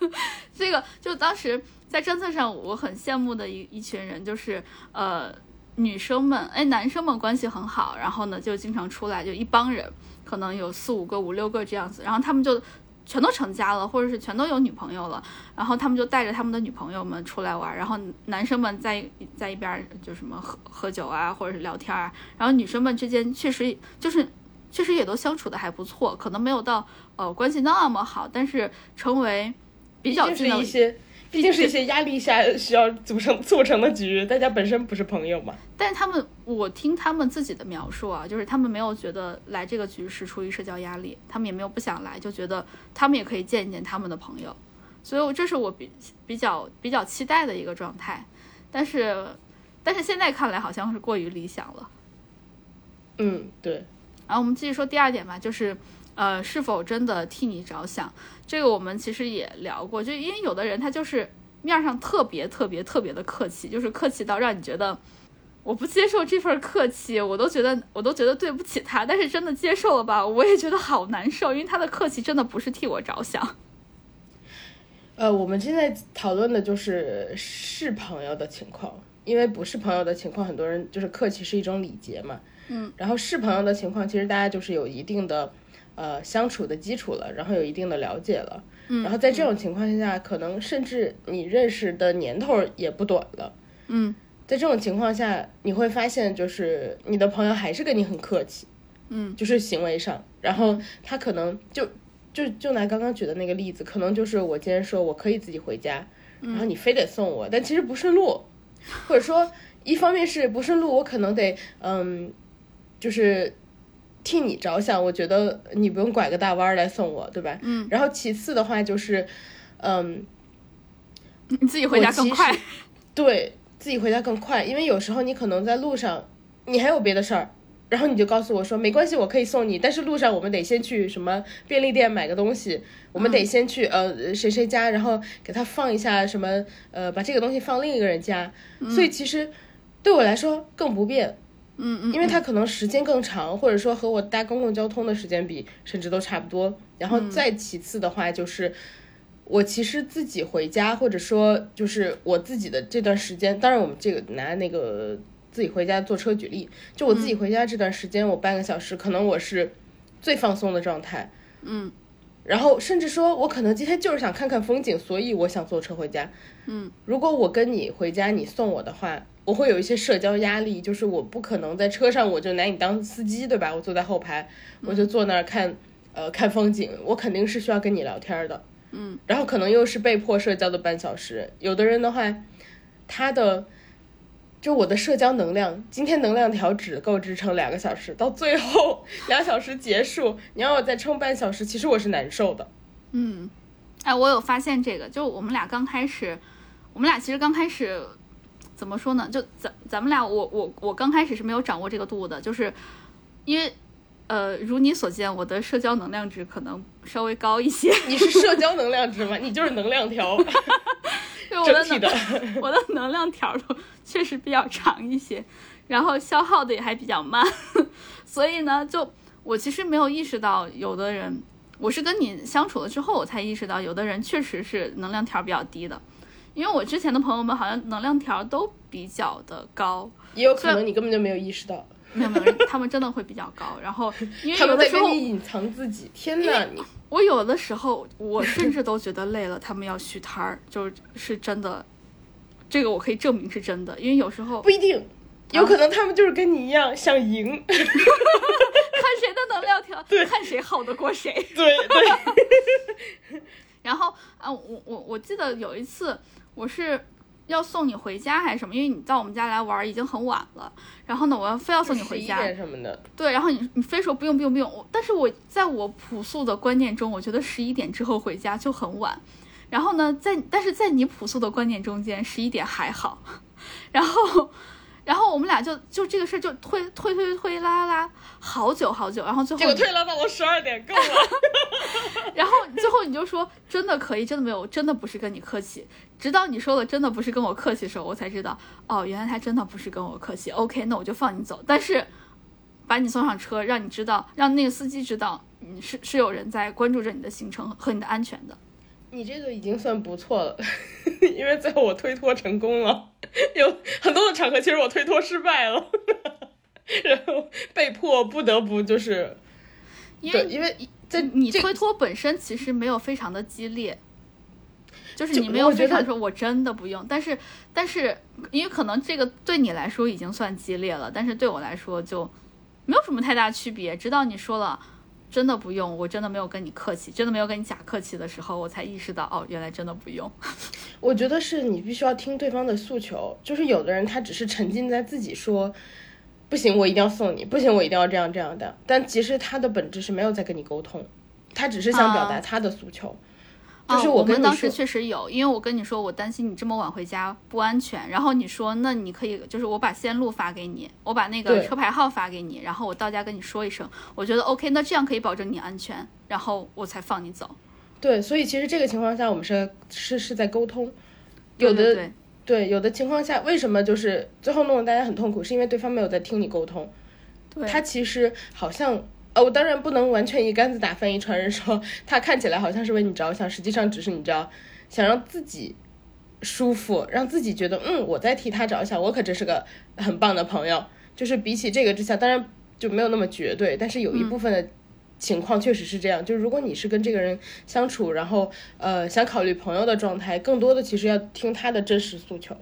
死！这个就当时在政策上，我很羡慕的一一群人，就是呃。女生们，哎，男生们关系很好，然后呢，就经常出来，就一帮人，可能有四五个、五六个这样子，然后他们就全都成家了，或者是全都有女朋友了，然后他们就带着他们的女朋友们出来玩，然后男生们在在一边就什么喝喝酒啊，或者是聊天啊，然后女生们之间确实就是确实也都相处的还不错，可能没有到呃关系那么好，但是成为比较近的一些。毕竟是一些压力下需要组成促成的局，大家本身不是朋友嘛。但是他们，我听他们自己的描述啊，就是他们没有觉得来这个局是出于社交压力，他们也没有不想来，就觉得他们也可以见一见他们的朋友。所以这是我比比较比较期待的一个状态。但是，但是现在看来好像是过于理想了。嗯，对。然后我们继续说第二点吧，就是。呃，是否真的替你着想？这个我们其实也聊过，就因为有的人他就是面上特别特别特别的客气，就是客气到让你觉得我不接受这份客气，我都觉得我都觉得对不起他。但是真的接受了吧，我也觉得好难受，因为他的客气真的不是替我着想。呃，我们现在讨论的就是是朋友的情况，因为不是朋友的情况，很多人就是客气是一种礼节嘛。嗯，然后是朋友的情况，其实大家就是有一定的。呃，相处的基础了，然后有一定的了解了，嗯，然后在这种情况下，可能甚至你认识的年头也不短了，嗯，在这种情况下，你会发现，就是你的朋友还是跟你很客气，嗯，就是行为上，然后他可能就就就拿刚刚举的那个例子，可能就是我今天说我可以自己回家，然后你非得送我，但其实不顺路，或者说一方面是不顺路，我可能得嗯，就是。替你着想，我觉得你不用拐个大弯来送我，对吧？嗯。然后其次的话就是，嗯，你自己回家更快。对自己回家更快，因为有时候你可能在路上，你还有别的事儿，然后你就告诉我说没关系，我可以送你，但是路上我们得先去什么便利店买个东西，我们得先去呃谁谁家，然后给他放一下什么呃把这个东西放另一个人家，所以其实对我来说更不便。嗯嗯，因为他可能时间更长，或者说和我搭公共交通的时间比，甚至都差不多。然后再其次的话，就是我其实自己回家，或者说就是我自己的这段时间，当然我们这个拿那个自己回家坐车举例，就我自己回家这段时间，我半个小时，可能我是最放松的状态。嗯，然后甚至说我可能今天就是想看看风景，所以我想坐车回家。嗯，如果我跟你回家，你送我的话。我会有一些社交压力，就是我不可能在车上我就拿你当司机，对吧？我坐在后排，我就坐那儿看，呃，看风景。我肯定是需要跟你聊天的，嗯。然后可能又是被迫社交的半小时。有的人的话，他的就我的社交能量，今天能量条只够支撑两个小时，到最后 两小时结束，你让我再撑半小时，其实我是难受的。嗯，哎，我有发现这个，就我们俩刚开始，我们俩其实刚开始。怎么说呢？就咱咱们俩，我我我刚开始是没有掌握这个度的，就是因为，呃，如你所见，我的社交能量值可能稍微高一些。你是社交能量值吗？你就是能量条。整体的，我的能量条都确实比较长一些，然后消耗的也还比较慢，所以呢，就我其实没有意识到，有的人，我是跟你相处了之后，我才意识到，有的人确实是能量条比较低的。因为我之前的朋友们好像能量条都比较的高，也有可能你根本就没有意识到，没有没有，他们真的会比较高。然后 因为有的时候隐藏自己，天哪！你我有的时候我甚至都觉得累了，他们要续摊儿，就是真的，这个我可以证明是真的。因为有时候不一定，有可能他们就是跟你一样想赢，看谁的能量条，对，看谁耗得过谁，对对。然后啊，我我我记得有一次我是要送你回家还是什么，因为你到我们家来玩已经很晚了，然后呢，我要非要送你回家什么的。对，然后你你非说不用不用不用，但是我在我朴素的观念中，我觉得十一点之后回家就很晚。然后呢，在但是在你朴素的观念中间，十一点还好。然后，然后我们俩就就这个事儿就推推推推拉拉拉好久好久，然后最后结果推拉到了十二点，够了。然后最后你就说真的可以，真的没有，真的不是跟你客气。直到你说了真的不是跟我客气的时候，我才知道哦，原来他真的不是跟我客气。OK，那我就放你走。但是把你送上车，让你知道，让那个司机知道，你，是是有人在关注着你的行程和你的安全的。你这个已经算不错了，因为最后我推脱成功了。有很多的场合，其实我推脱失败了，然后被迫不得不就是，因为因为在你推脱本身其实没有非常的激烈，就是你没有非常说我真的不用，但是但是因为可能这个对你来说已经算激烈了，但是对我来说就没有什么太大区别。直到你说了。真的不用，我真的没有跟你客气，真的没有跟你假客气的时候，我才意识到，哦，原来真的不用。我觉得是你必须要听对方的诉求，就是有的人他只是沉浸在自己说，不行，我一定要送你，不行，我一定要这样这样的，但其实他的本质是没有在跟你沟通，他只是想表达他的诉求。就是我们当时确实有，因为我跟你说，我担心你这么晚回家不安全。然后你说，那你可以，就是我把线路发给你，我把那个车牌号发给你，然后我到家跟你说一声。我觉得 OK，那这样可以保证你安全，然后我才放你走。对，所以其实这个情况下，我们是是是在沟通。有的对，有的情况下，为什么就是最后弄得大家很痛苦，是因为对方没有在听你沟通。对，他其实好像。我当然不能完全一竿子打翻一船人，说他看起来好像是为你着想，实际上只是你知道，想让自己舒服，让自己觉得嗯我在替他着想，我可真是个很棒的朋友。就是比起这个之下，当然就没有那么绝对，但是有一部分的情况确实是这样。就是如果你是跟这个人相处，然后呃想考虑朋友的状态，更多的其实要听他的真实诉求。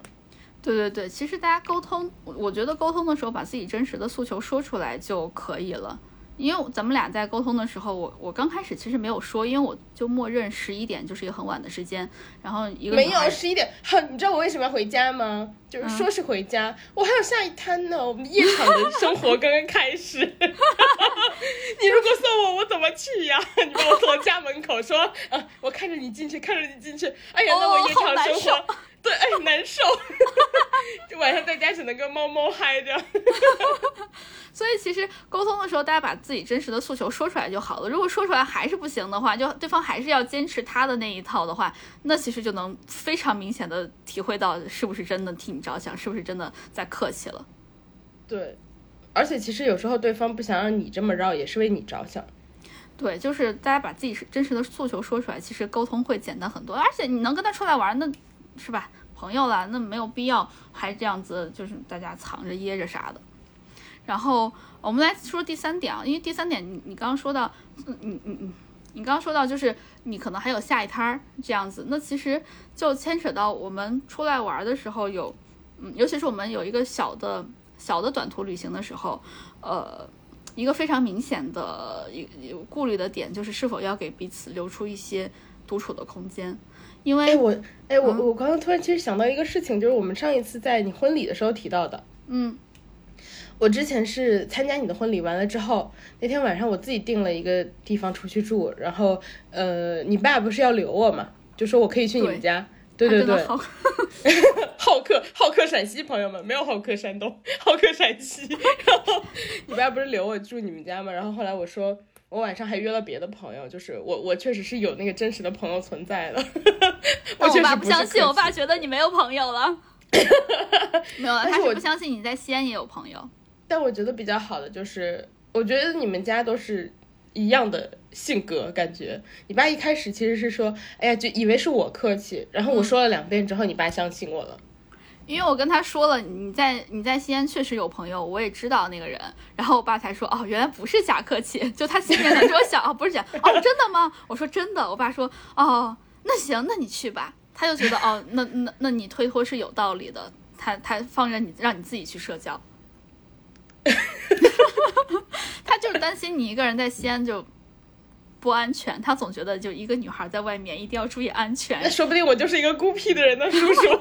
对对对，其实大家沟通，我觉得沟通的时候把自己真实的诉求说出来就可以了。因为咱们俩在沟通的时候，我我刚开始其实没有说，因为我就默认十一点就是一个很晚的时间，然后一个没有十一点，哼，你知道我为什么要回家吗？就是说是回家，我还有下一摊呢，我们夜场的生活刚刚开始。你如果送我，我怎么去呀？你把我送到家门口，说啊，我看着你进去，看着你进去，哎呀，那我夜场生活，对，哎，难受。就晚上在家只能跟猫猫嗨着。所以其实沟通的时候，大家把自己真实的诉求说出来就好了。如果说出来还是不行的话，就对方还是要坚持他的那一套的话，那其实就能非常明显的体会到是不是真的替你着想，是不是真的在客气了。对，而且其实有时候对方不想让你这么绕，也是为你着想。对，就是大家把自己是真实的诉求说出来，其实沟通会简单很多。而且你能跟他出来玩，那是吧？朋友了，那没有必要还这样子，就是大家藏着掖着啥的。然后我们来说第三点啊，因为第三点你你刚刚说到，嗯嗯嗯，你刚刚说到就是你可能还有下一摊儿这样子，那其实就牵扯到我们出来玩的时候有，嗯，尤其是我们有一个小的小的短途旅行的时候，呃，一个非常明显的一有顾虑的点就是是否要给彼此留出一些独处的空间，因为我哎我我刚刚突然其实想到一个事情，就是我们上一次在你婚礼的时候提到的，嗯。我之前是参加你的婚礼完了之后，那天晚上我自己订了一个地方出去住，然后呃，你爸不是要留我嘛，就说我可以去你们家，对对对，好客好客陕西朋友们没有好客山东，好客陕西，然后你爸不是留我住你们家嘛，然后后来我说我晚上还约了别的朋友，就是我我确实是有那个真实的朋友存在的，我爸不相信，我爸觉得你没有朋友了，没有，他是不相信你在西安也有朋友。但我觉得比较好的就是，我觉得你们家都是一样的性格，感觉你爸一开始其实是说，哎呀，就以为是我客气，然后我说了两遍之后，你爸相信我了，因为我跟他说了，你在你在西安确实有朋友，我也知道那个人，然后我爸才说，哦，原来不是假客气，就他心里面说想，哦，不是假，哦，真的吗？我说真的，我爸说，哦，那行，那你去吧，他就觉得，哦，那那那你推脱是有道理的，他他放任你让你自己去社交。他就是担心你一个人在西安就不安全，他总觉得就一个女孩在外面一定要注意安全那。说不定我就是一个孤僻的人呢，叔叔。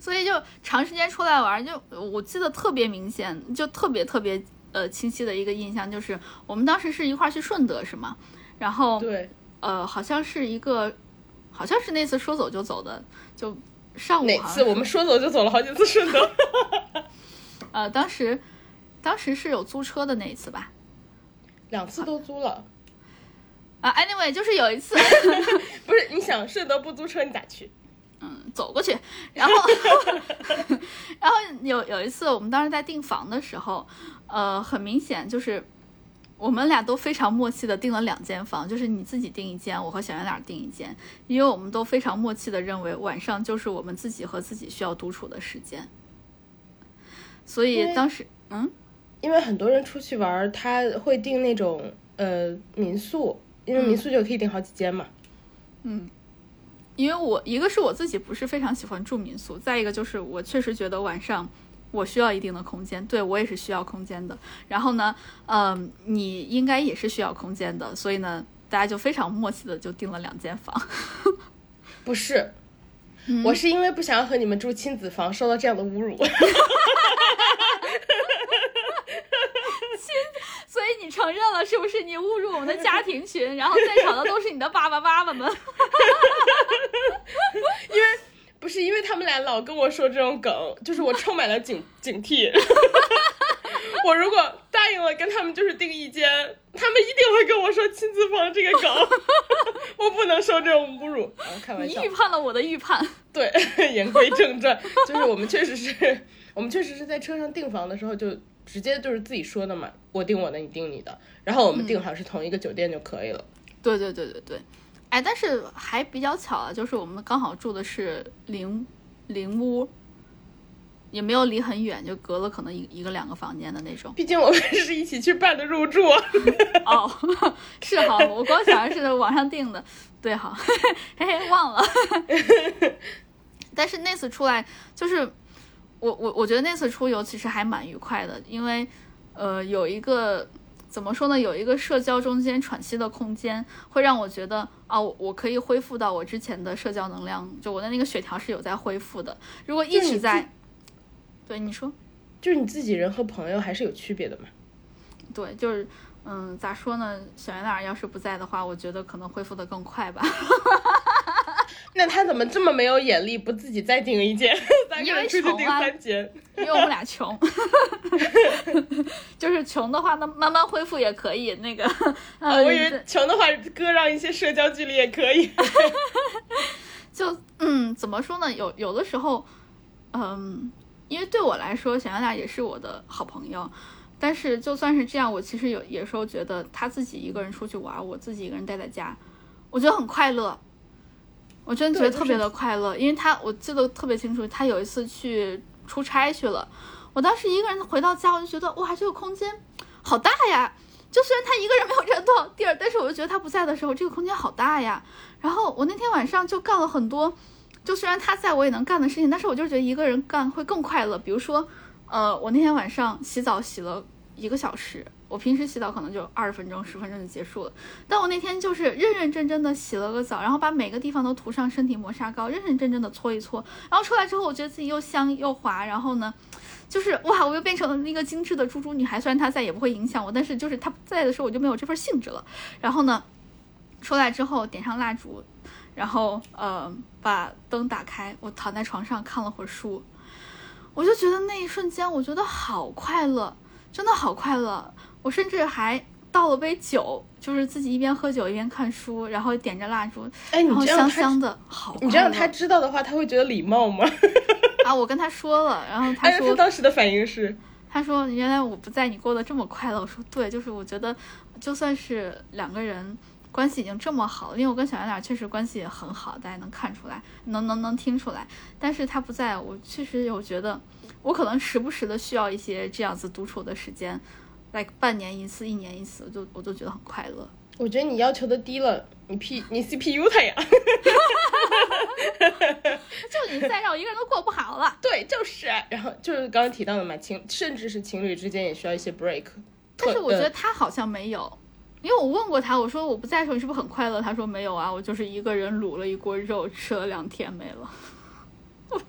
所以就长时间出来玩，就我记得特别明显，就特别特别呃清晰的一个印象就是，我们当时是一块儿去顺德是吗？然后对，呃好像是一个，好像是那次说走就走的，就上午哪次我们说走就走了好几次顺德？呃当时当时是有租车的那一次吧？两次都租了。啊，anyway 就是有一次 不是，你想顺德不租车，你咋去？嗯走过去，然后 然后有有一次我们当时在订房的时候，呃很明显就是。我们俩都非常默契的订了两间房，就是你自己订一间，我和小圆脸订一间，因为我们都非常默契的认为晚上就是我们自己和自己需要独处的时间。所以当时，嗯，因为很多人出去玩，他会订那种呃民宿，因为民宿就可以订好几间嘛。嗯因为我一个是我自己不是非常喜欢住民宿，再一个就是我确实觉得晚上我需要一定的空间，对我也是需要空间的。然后呢，嗯、你应该也是需要空间的，所以呢，大家就非常默契的就订了两间房。不是，我是因为不想要和你们住亲子房，受到这样的侮辱。所以你承认了是不是？你侮辱我们的家庭群，然后在场的都是你的爸爸妈妈们。因为不是因为他们俩老跟我说这种梗，就是我充满了警警惕。我如果答应了跟他们就是订一间，他们一定会跟我说亲子房这个梗，我不能受这种侮辱。啊，开玩笑你预，判了我的预判。对，言归正传，就是我们确实是，我们确实是在车上订房的时候就直接就是自己说的嘛，我订我的，你订你的，然后我们订好是同一个酒店就可以了。对对对对对，哎，但是还比较巧啊，就是我们刚好住的是邻邻屋，也没有离很远，就隔了可能一一个两个房间的那种。毕竟我们是一起去办的入住。哦，是哈，我光想着是网上订的，对哈，嘿嘿，忘了。但是那次出来，就是我我我觉得那次出游其实还蛮愉快的，因为呃有一个怎么说呢，有一个社交中间喘息的空间，会让我觉得啊，我我可以恢复到我之前的社交能量，就我的那个血条是有在恢复的。如果一直在，对你说。就是你自己人和朋友还是有区别的嘛。对，就是，嗯，咋说呢？小圆脸儿要是不在的话，我觉得可能恢复的更快吧。那他怎么这么没有眼力，不自己再订一间，咱因为个人出去订穷啊三间？因为我们俩穷，就是穷的话，那慢慢恢复也可以。那个，我以为穷的话，割让一些社交距离也可以。就嗯，怎么说呢？有有的时候，嗯，因为对我来说，小杨俩也是我的好朋友。但是就算是这样，我其实有有时候觉得他自己一个人出去玩，我自己一个人待在家，我觉得很快乐。我真的觉得特别的快乐，因为他我记得特别清楚，他有一次去出差去了，我当时一个人回到家，我就觉得哇，这个空间好大呀！就虽然他一个人没有占多少地儿，但是我就觉得他不在的时候，这个空间好大呀。然后我那天晚上就干了很多，就虽然他在我也能干的事情，但是我就觉得一个人干会更快乐。比如说，呃，我那天晚上洗澡洗了一个小时，我平时洗澡可能就二十分钟、十分钟就结束了，但我那天就是认认真真的洗了个澡，然后把每个地方都涂上身体磨砂膏，认认真真的搓一搓，然后出来之后，我觉得自己又香又滑，然后呢。就是哇，我又变成了那个精致的猪猪女孩。虽然她在也不会影响我，但是就是她在的时候，我就没有这份兴致了。然后呢，出来之后点上蜡烛，然后呃把灯打开，我躺在床上看了会儿书，我就觉得那一瞬间，我觉得好快乐，真的好快乐。我甚至还倒了杯酒，就是自己一边喝酒一边看书，然后点着蜡烛，哎，你然后香这样他，香的，好。你这样他知道的话，他会觉得礼貌吗？啊，我跟他说了，然后他哎，说他当时的反应是，他说：“原来我不在，你过得这么快乐。”我说：“对，就是我觉得，就算是两个人关系已经这么好了，因为我跟小圆脸确实关系也很好，大家能看出来，能能能听出来。但是他不在，我确实有觉得，我可能时不时的需要一些这样子独处的时间，like 半年一次、一年一次，我就我就觉得很快乐。我觉得你要求的低了，你 P 你 CPU 他呀。就你再让我一个人都过不好了。对，就是。然后就是刚刚提到的嘛，情甚至是情侣之间也需要一些 break，但是我觉呃得他好像没有，因为我问过他，我说我不在的时候你是不是很快乐？他说没有啊，我就是一个人卤了一锅肉，吃了两天没了。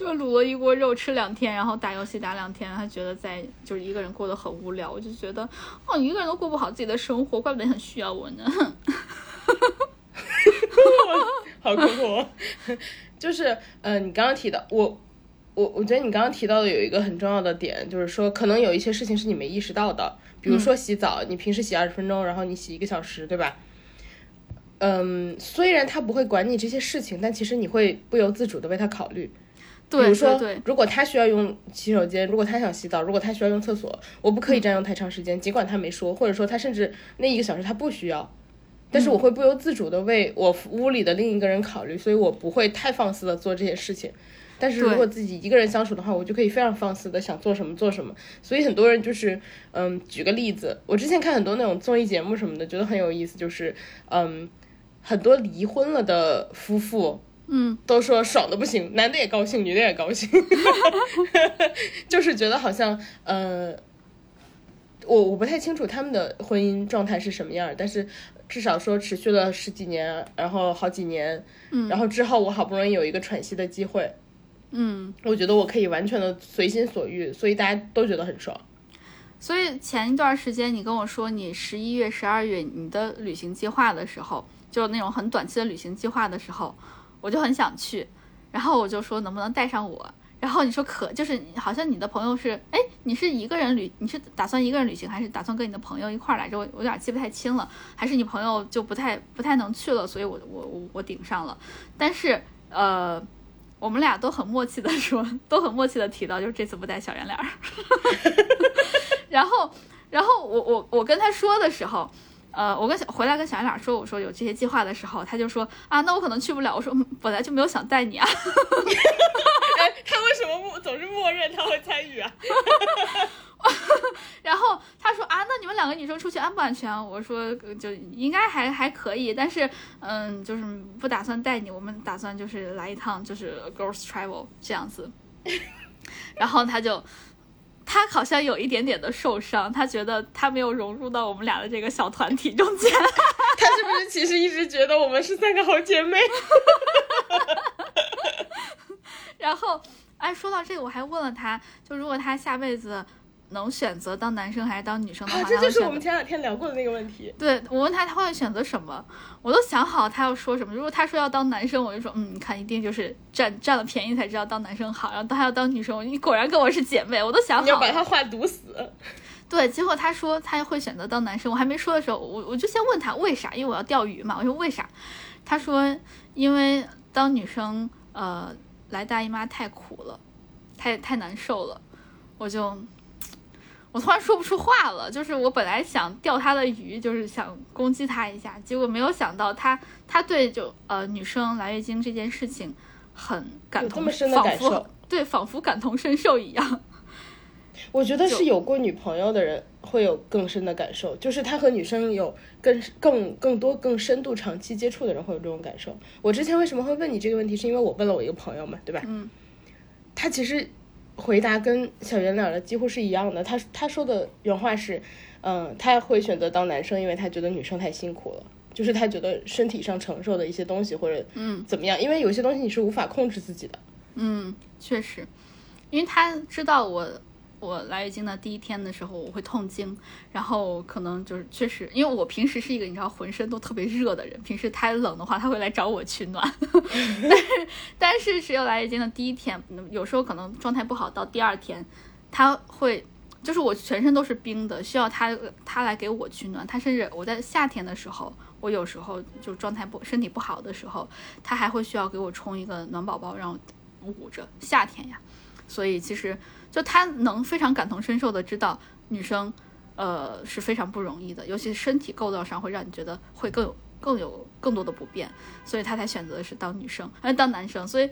就卤了一锅肉吃两天，然后打游戏打两天，他觉得在就是一个人过得很无聊。我就觉得哦，一个人都过不好自己的生活，怪不得你很需要我呢。好酷酷哦，就是呃，你刚刚提到我，我我觉得你刚刚提到的有一个很重要的点，就是说可能有一些事情是你没意识到的，比如说洗澡，你平时洗二十分钟，然后你洗一个小时，对吧？嗯，虽然他不会管你这些事情，但其实你会不由自主的为他考虑。比如说如果他需要用洗手间，如果他想洗澡，如果他需要用厕所，我不可以占用太长时间，尽管他没说，或者说他甚至那一个小时他不需要，但是我会不由自主的为我屋里的另一个人考虑，所以我不会太放肆的做这些事情。但是如果自己一个人相处的话，我就可以非常放肆的想做什么做什么。所以很多人就是，嗯，举个例子，我之前看很多那种综艺节目什么的，觉得很有意思，就是，嗯，很多离婚了的夫妇，嗯，都说爽的不行，男的也高兴，女的也高兴，就是觉得好像，呃，我我不太清楚他们的婚姻状态是什么样儿，但是至少说持续了十几年，然后好几年，嗯，然后之后我好不容易有一个喘息的机会，嗯，我觉得我可以完全的随心所欲，所以大家都觉得很爽。所以前一段时间你跟我说你十一月、十二月你的旅行计划的时候，就那种很短期的旅行计划的时候，我就很想去，然后我就说能不能带上我。然后你说可，就是好像你的朋友是，哎，你是一个人旅，你是打算一个人旅行，还是打算跟你的朋友一块儿来着？我有点记不太清了，还是你朋友就不太不太能去了，所以我我我我顶上了。但是呃，我们俩都很默契的说，都很默契的提到，就是这次不带小圆脸儿。然后，然后我我我跟他说的时候，呃，我跟小回来跟小圆脸儿说，我说有这些计划的时候，他就说啊，那我可能去不了。我说、嗯、本来就没有想带你啊。哎，他为什么默总是默认他会参与啊？然后他说啊，那你们两个女生出去安不安全啊？我说呃就应该还还可以，但是嗯，就是不打算带你，我们打算就是来一趟就是 girls travel 这样子。然后他就。他好像有一点点的受伤，他觉得他没有融入到我们俩的这个小团体中间。他是不是其实一直觉得我们是三个好姐妹？然后，哎，说到这个，我还问了他，就如果他下辈子能选择当男生还是当女生的话，啊，这。就是我们前两天聊过的那个问题。对我问他他会选择什么，我都想好他要说什么。如果他说要当男生，我就说嗯，你看一定就是占占了便宜才知道当男生好。然后他要当女生，我你果然跟我是姐妹，我都想你要好。把他话堵死。对，结果他说他会选择当男生，我还没说的时候，我我就先问他为啥，因为我要钓鱼嘛。我说为啥？他说因为当女生呃来大姨妈太苦了，太太难受了，我就我突然说不出话了。就是我本来想钓他的鱼，就是想攻击他一下，结果没有想到他他对就呃女生来月经这件事情很感同，有这么深的仿佛感受对，仿佛感同身受一样。我觉得是有过女朋友的人会有更深的感受，就是他和女生有更更更多更深度长期接触的人会有这种感受。我之前为什么会问你这个问题，是因为我问了我一个朋友嘛，对吧？嗯，他其实回答跟小圆脸的几乎是一样的。他他说的原话是，嗯，他会选择当男生，因为他觉得女生太辛苦了，就是他觉得身体上承受的一些东西或者嗯怎么样，因为有些东西你是无法控制自己的。嗯，确实，因为他知道我我来月经的第一天的时候我会痛经，然后可能就是确实，因为我平时是一个你知道浑身都特别热的人，平时太冷的话他会来找我取暖，但是但是只有来月经的第一天，有时候可能状态不好，到第二天他会。就是我全身都是冰的，需要他他来给我取暖。他甚至我在夏天的时候，我有时候就状态不身体不好的时候，他还会需要给我冲一个暖宝宝，让我捂着。夏天呀，所以其实就他能非常感同身受的知道女生，呃是非常不容易的，尤其是身体构造上会让你觉得会更有更有更多的不便，所以他才选择的是当女生，呃当男生。所以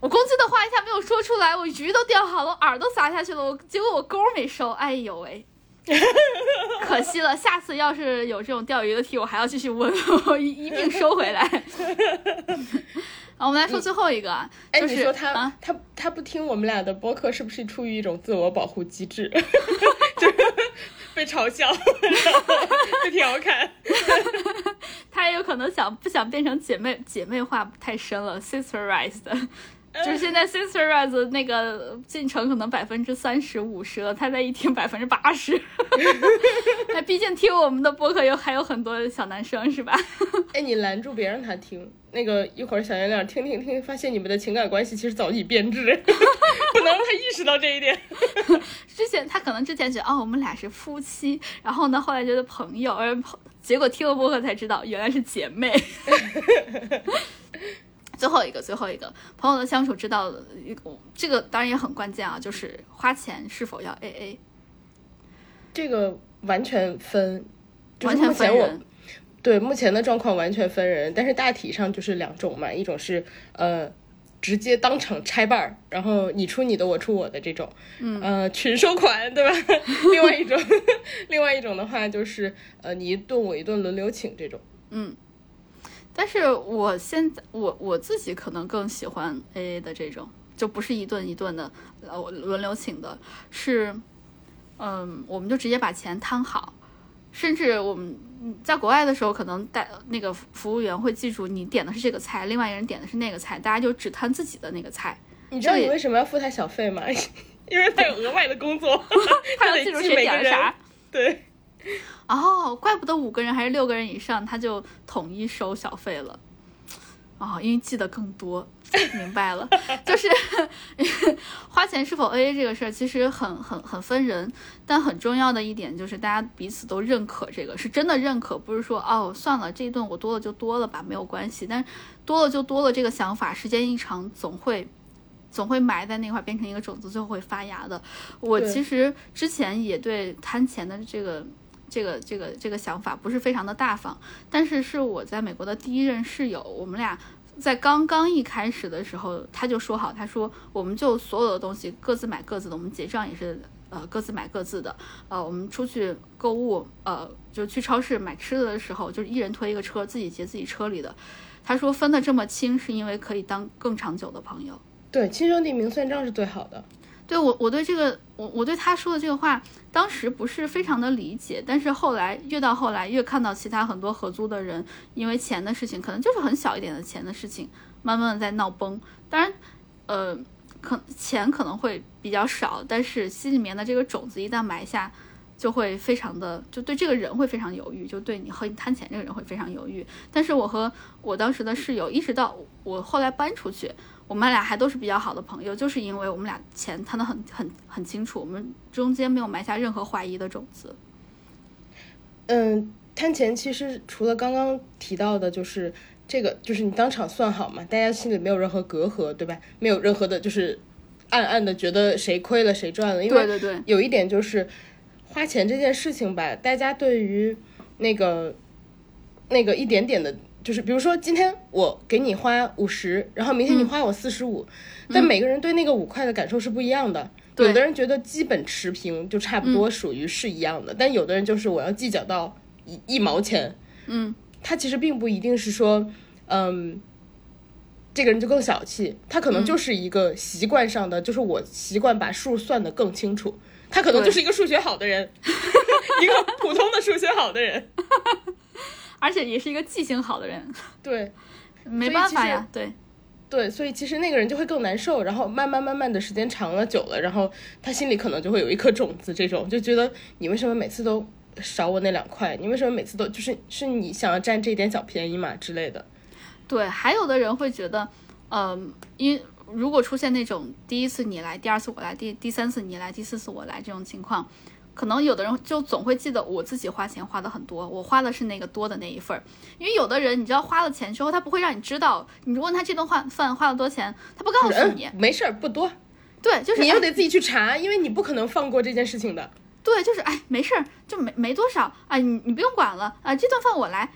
我攻击的话一下没有说出来，我鱼都钓好了，饵都撒下去了，我结果我钩没收，哎呦喂。可惜了，下次要是有这种钓鱼的题，我还要继续问，我一一并收回来。好，我们来说最后一个就是你说他、啊，他他不听我们俩的播客，是不是出于一种自我保护机制？就是 被嘲笑，被调侃。他也有可能想不想变成姐妹姐妹化太深了，sisterized。就是现在，Sisterrise 那个进程可能百分之三十五十了，他在一听百分之八十。那毕竟听我们的播客有还有很多小男生是吧？哎，你拦住别让他听，那个一会儿小月亮听听听，发现你们的情感关系其实早已变质，不能让他意识到这一点。之前他可能之前觉得哦我们俩是夫妻，然后呢后来觉得朋友，而结果听了播客才知道原来是姐妹。最后一个，最后一个朋友的相处之道，这个当然也很关键啊，就是花钱是否要 A A。这个完全分，完全分人。对，目前的状况完全分人，但是大体上就是两种嘛，一种是呃直接当场拆半儿，然后你出你的，我出我的这种，嗯呃群收款，对吧？另外一种，另外一种的话就是呃你一顿我一顿轮流请这种，嗯。但是我现在我我自己可能更喜欢 A A 的这种，就不是一顿一顿的，呃，轮流请的，是，嗯，我们就直接把钱摊好，甚至我们在国外的时候，可能带那个服务员会记住你点的是这个菜，另外一个人点的是那个菜，大家就只摊自己的那个菜。你知道你为什么要付他小费吗？因为他有额外的工作，他要记住 谁点了啥。对。哦，怪不得五个人还是六个人以上，他就统一收小费了。哦，因为记得更多，明白了。就是 花钱是否 AA 这个事儿，其实很很很分人，但很重要的一点就是大家彼此都认可这个，是真的认可，不是说哦算了，这一顿我多了就多了吧，没有关系。但多了就多了这个想法，时间一长总会总会埋在那块，变成一个种子，最后会发芽的。我其实之前也对贪钱的这个。这个这个这个想法不是非常的大方，但是是我在美国的第一任室友，我们俩在刚刚一开始的时候，他就说好，他说我们就所有的东西各自买各自的，我们结账也是呃各自买各自的，呃我们出去购物，呃就去超市买吃的的时候，就是一人推一个车，自己结自己车里的。他说分的这么清，是因为可以当更长久的朋友。对，亲兄弟明算账是最好的。对我，我对这个，我我对他说的这个话，当时不是非常的理解，但是后来越到后来，越看到其他很多合租的人，因为钱的事情，可能就是很小一点的钱的事情，慢慢的在闹崩。当然，呃，可钱可能会比较少，但是心里面的这个种子一旦埋下，就会非常的，就对这个人会非常犹豫，就对你和你摊钱这个人会非常犹豫。但是我和我当时的室友，一直到我后来搬出去。我们俩还都是比较好的朋友，就是因为我们俩钱摊的很很很清楚，我们中间没有埋下任何怀疑的种子。嗯，摊钱其实除了刚刚提到的，就是这个，就是你当场算好嘛，大家心里没有任何隔阂，对吧？没有任何的，就是暗暗的觉得谁亏了谁赚了。因为对对对，有一点就是花钱这件事情吧，大家对于那个那个一点点的。就是比如说，今天我给你花五十，然后明天你花我四十五，但每个人对那个五块的感受是不一样的。有的人觉得基本持平就差不多，属于是一样的，但有的人就是我要计较到一一毛钱。嗯，他其实并不一定是说，嗯，这个人就更小气，他可能就是一个习惯上的，就是我习惯把数算得更清楚，他可能就是一个数学好的人，一个普通的数学好的人。而且也是一个记性好的人，对，没办法呀，对，对，所以其实那个人就会更难受，然后慢慢慢慢的时间长了久了，然后他心里可能就会有一颗种子，这种就觉得你为什么每次都少我那两块？你为什么每次都就是是你想要占这点小便宜嘛之类的？对，还有的人会觉得，嗯，因如果出现那种第一次你来，第二次我来，第第三次你来，第四次我来这种情况。可能有的人就总会记得我自己花钱花的很多，我花的是那个多的那一份儿。因为有的人，你知道花了钱之后，他不会让你知道。你问他这顿饭饭花了多少钱，他不告诉你。没事儿，不多。对，就是你又得自己去查，因为你不可能放过这件事情的。对，就是哎，没事儿，就没没多少啊，你你不用管了啊。这顿饭我来，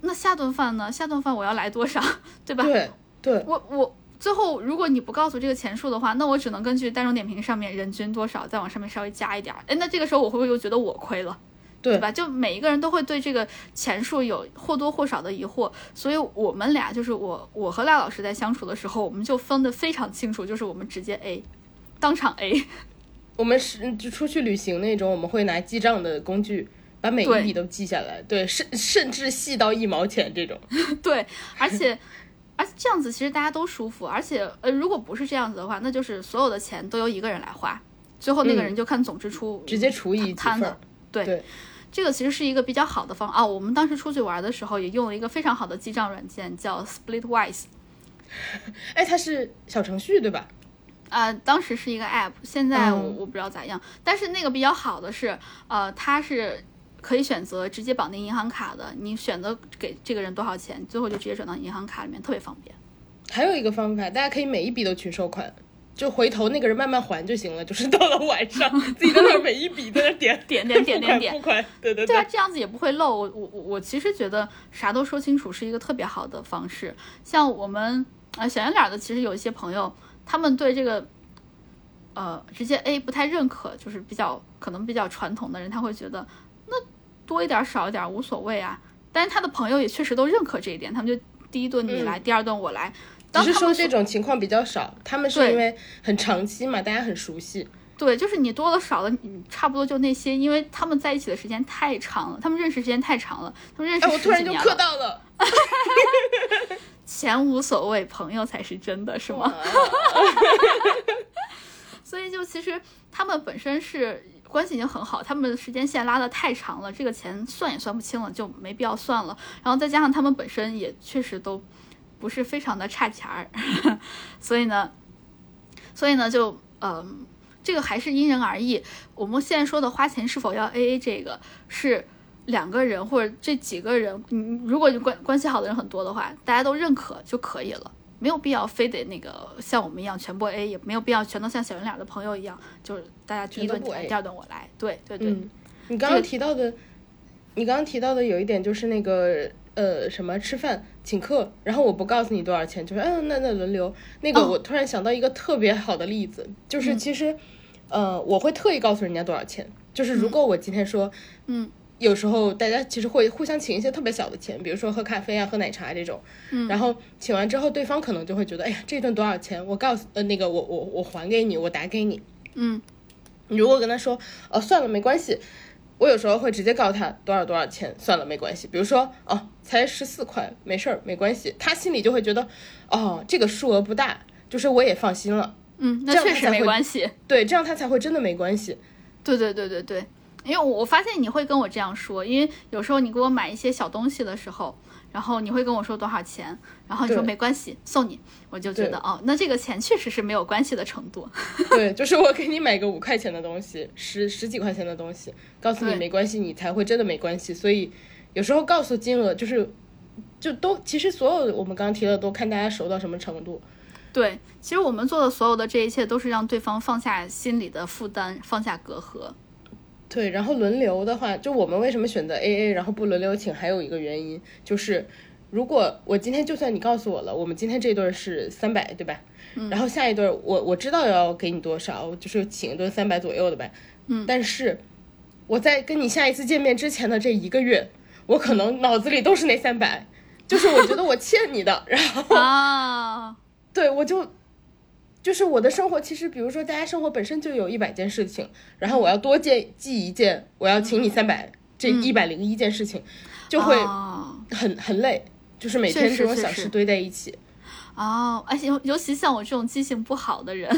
那下顿饭呢？下顿饭我要来多少？对吧？对对，我我。最后，如果你不告诉这个钱数的话，那我只能根据大众点评上面人均多少，再往上面稍微加一点儿。哎，那这个时候我会不会又觉得我亏了？对吧？就每一个人都会对这个钱数有或多或少的疑惑，所以我们俩就是我，我和赖老师在相处的时候，我们就分得非常清楚，就是我们直接 A，当场 A。我们是就出去旅行那种，我们会拿记账的工具，把每一笔都记下来，对，甚甚至细到一毛钱这种。对，而且而且这样子其实大家都舒服，而且呃，如果不是这样子的话，那就是所有的钱都由一个人来花，最后那个人就看总支出、直接除以几摊的。。对对这个其实是一个比较好的方啊。我们当时出去玩的时候也用了一个非常好的记账软件，叫 Splitwise。哎，它是小程序对吧？啊、当时是一个 app，现在我不知道咋样。但是那个比较好的是，呃，它是可以选择直接绑定银行卡的，你选择给这个人多少钱，最后就直接转到银行卡里面，特别方便。还有一个方法，大家可以每一笔都群收款，就回头那个人慢慢还就行了。就是到了晚上，自己在那儿每一笔在那儿点 点点点点点款付款，对对对啊，这样子也不会漏。我我我我其实觉得啥都说清楚是一个特别好的方式。像我们呃小圆脸的，其实有一些朋友，他们对这个呃直接 A 不太认可，就是比较可能比较传统的人，他会觉得那多一点少一点无所谓啊。但是他的朋友也确实都认可这一点，他们就第一顿你来，第二顿我来。当只是说这种情况比较少，他们是因为很长期嘛，大家很熟悉。对，就是你多了少了，你差不多就那些，因为他们在一起的时间太长了，他们认识时间太长了，他们认识哎，我十突然就磕。到了，钱无所谓，朋友才是真的，是吗？所以就其实他们本身是关系已经很好，他们的时间线拉得太长了，这个钱算也算不清了，就没必要算了。然后再加上他们本身也确实都不是非常的差钱儿，所以呢，所以呢就嗯、这个还是因人而异。我们现在说的花钱是否要 A A，这个是两个人或者这几个人，嗯，如果关关系好的人很多的话，大家都认可就可以了。没有必要非得那个像我们一样全部 A，也没有必要全都像小圆脸的朋友一样，就是大家第一顿你来，A 第二顿我来。对对对，嗯，你刚刚提到的，你刚刚提到的有一点就是那个呃什么吃饭请客，然后我不告诉你多少钱，就是嗯那那轮流。那个哦我突然想到一个特别好的例子，就是其实、呃我会特意告诉人家多少钱，就是如果我今天说嗯。有时候大家其实会互相请一些特别小的钱，比如说喝咖啡啊、喝奶茶这种，嗯，然后请完之后，对方可能就会觉得，哎呀，这顿多少钱？我告诉呃那个我我我还给你，我打给你，嗯，你如果跟他说，哦，算了，没关系，我有时候会直接告诉他多少多少钱，算了，没关系。比如说，哦，才十四块，没事儿，没关系。他心里就会觉得，哦，这个数额不大，就是我也放心了。嗯，那确实没关系。对，这样他才会真的没关系。对对对对对，因为我发现你会跟我这样说，因为有时候你给我买一些小东西的时候，然后你会跟我说多少钱，然后你说没关系，送你，我就觉得哦，那这个钱确实是没有关系的程度。对，就是我给你买个五块钱的东西，十十几块钱的东西，告诉你没关系，你才会真的没关系。所以有时候告诉金额就是。就都其实所有我们刚刚提的都看大家熟到什么程度，对，其实我们做的所有的这一切都是让对方放下心里的负担，放下隔阂。对，然后轮流的话，就我们为什么选择 A A，然后不轮流请，还有一个原因就是，如果我今天就算你告诉我了，我们今天这顿是三百，对吧？嗯。然后下一顿我我知道要给你多少，就是请一顿三百左右的呗。嗯。但是我在跟你下一次见面之前的这一个月，我可能脑子里都是那三百，就是我觉得我欠你的，然后 啊，对，我就就是我的生活，其实比如说大家生活本身就有一百件事情，然后我要多记记一件，我要请你三百、这一百零一件事情，就会哦很很累，就是每天这种小事堆在一起。哦，而且尤尤其像我这种记性不好的人，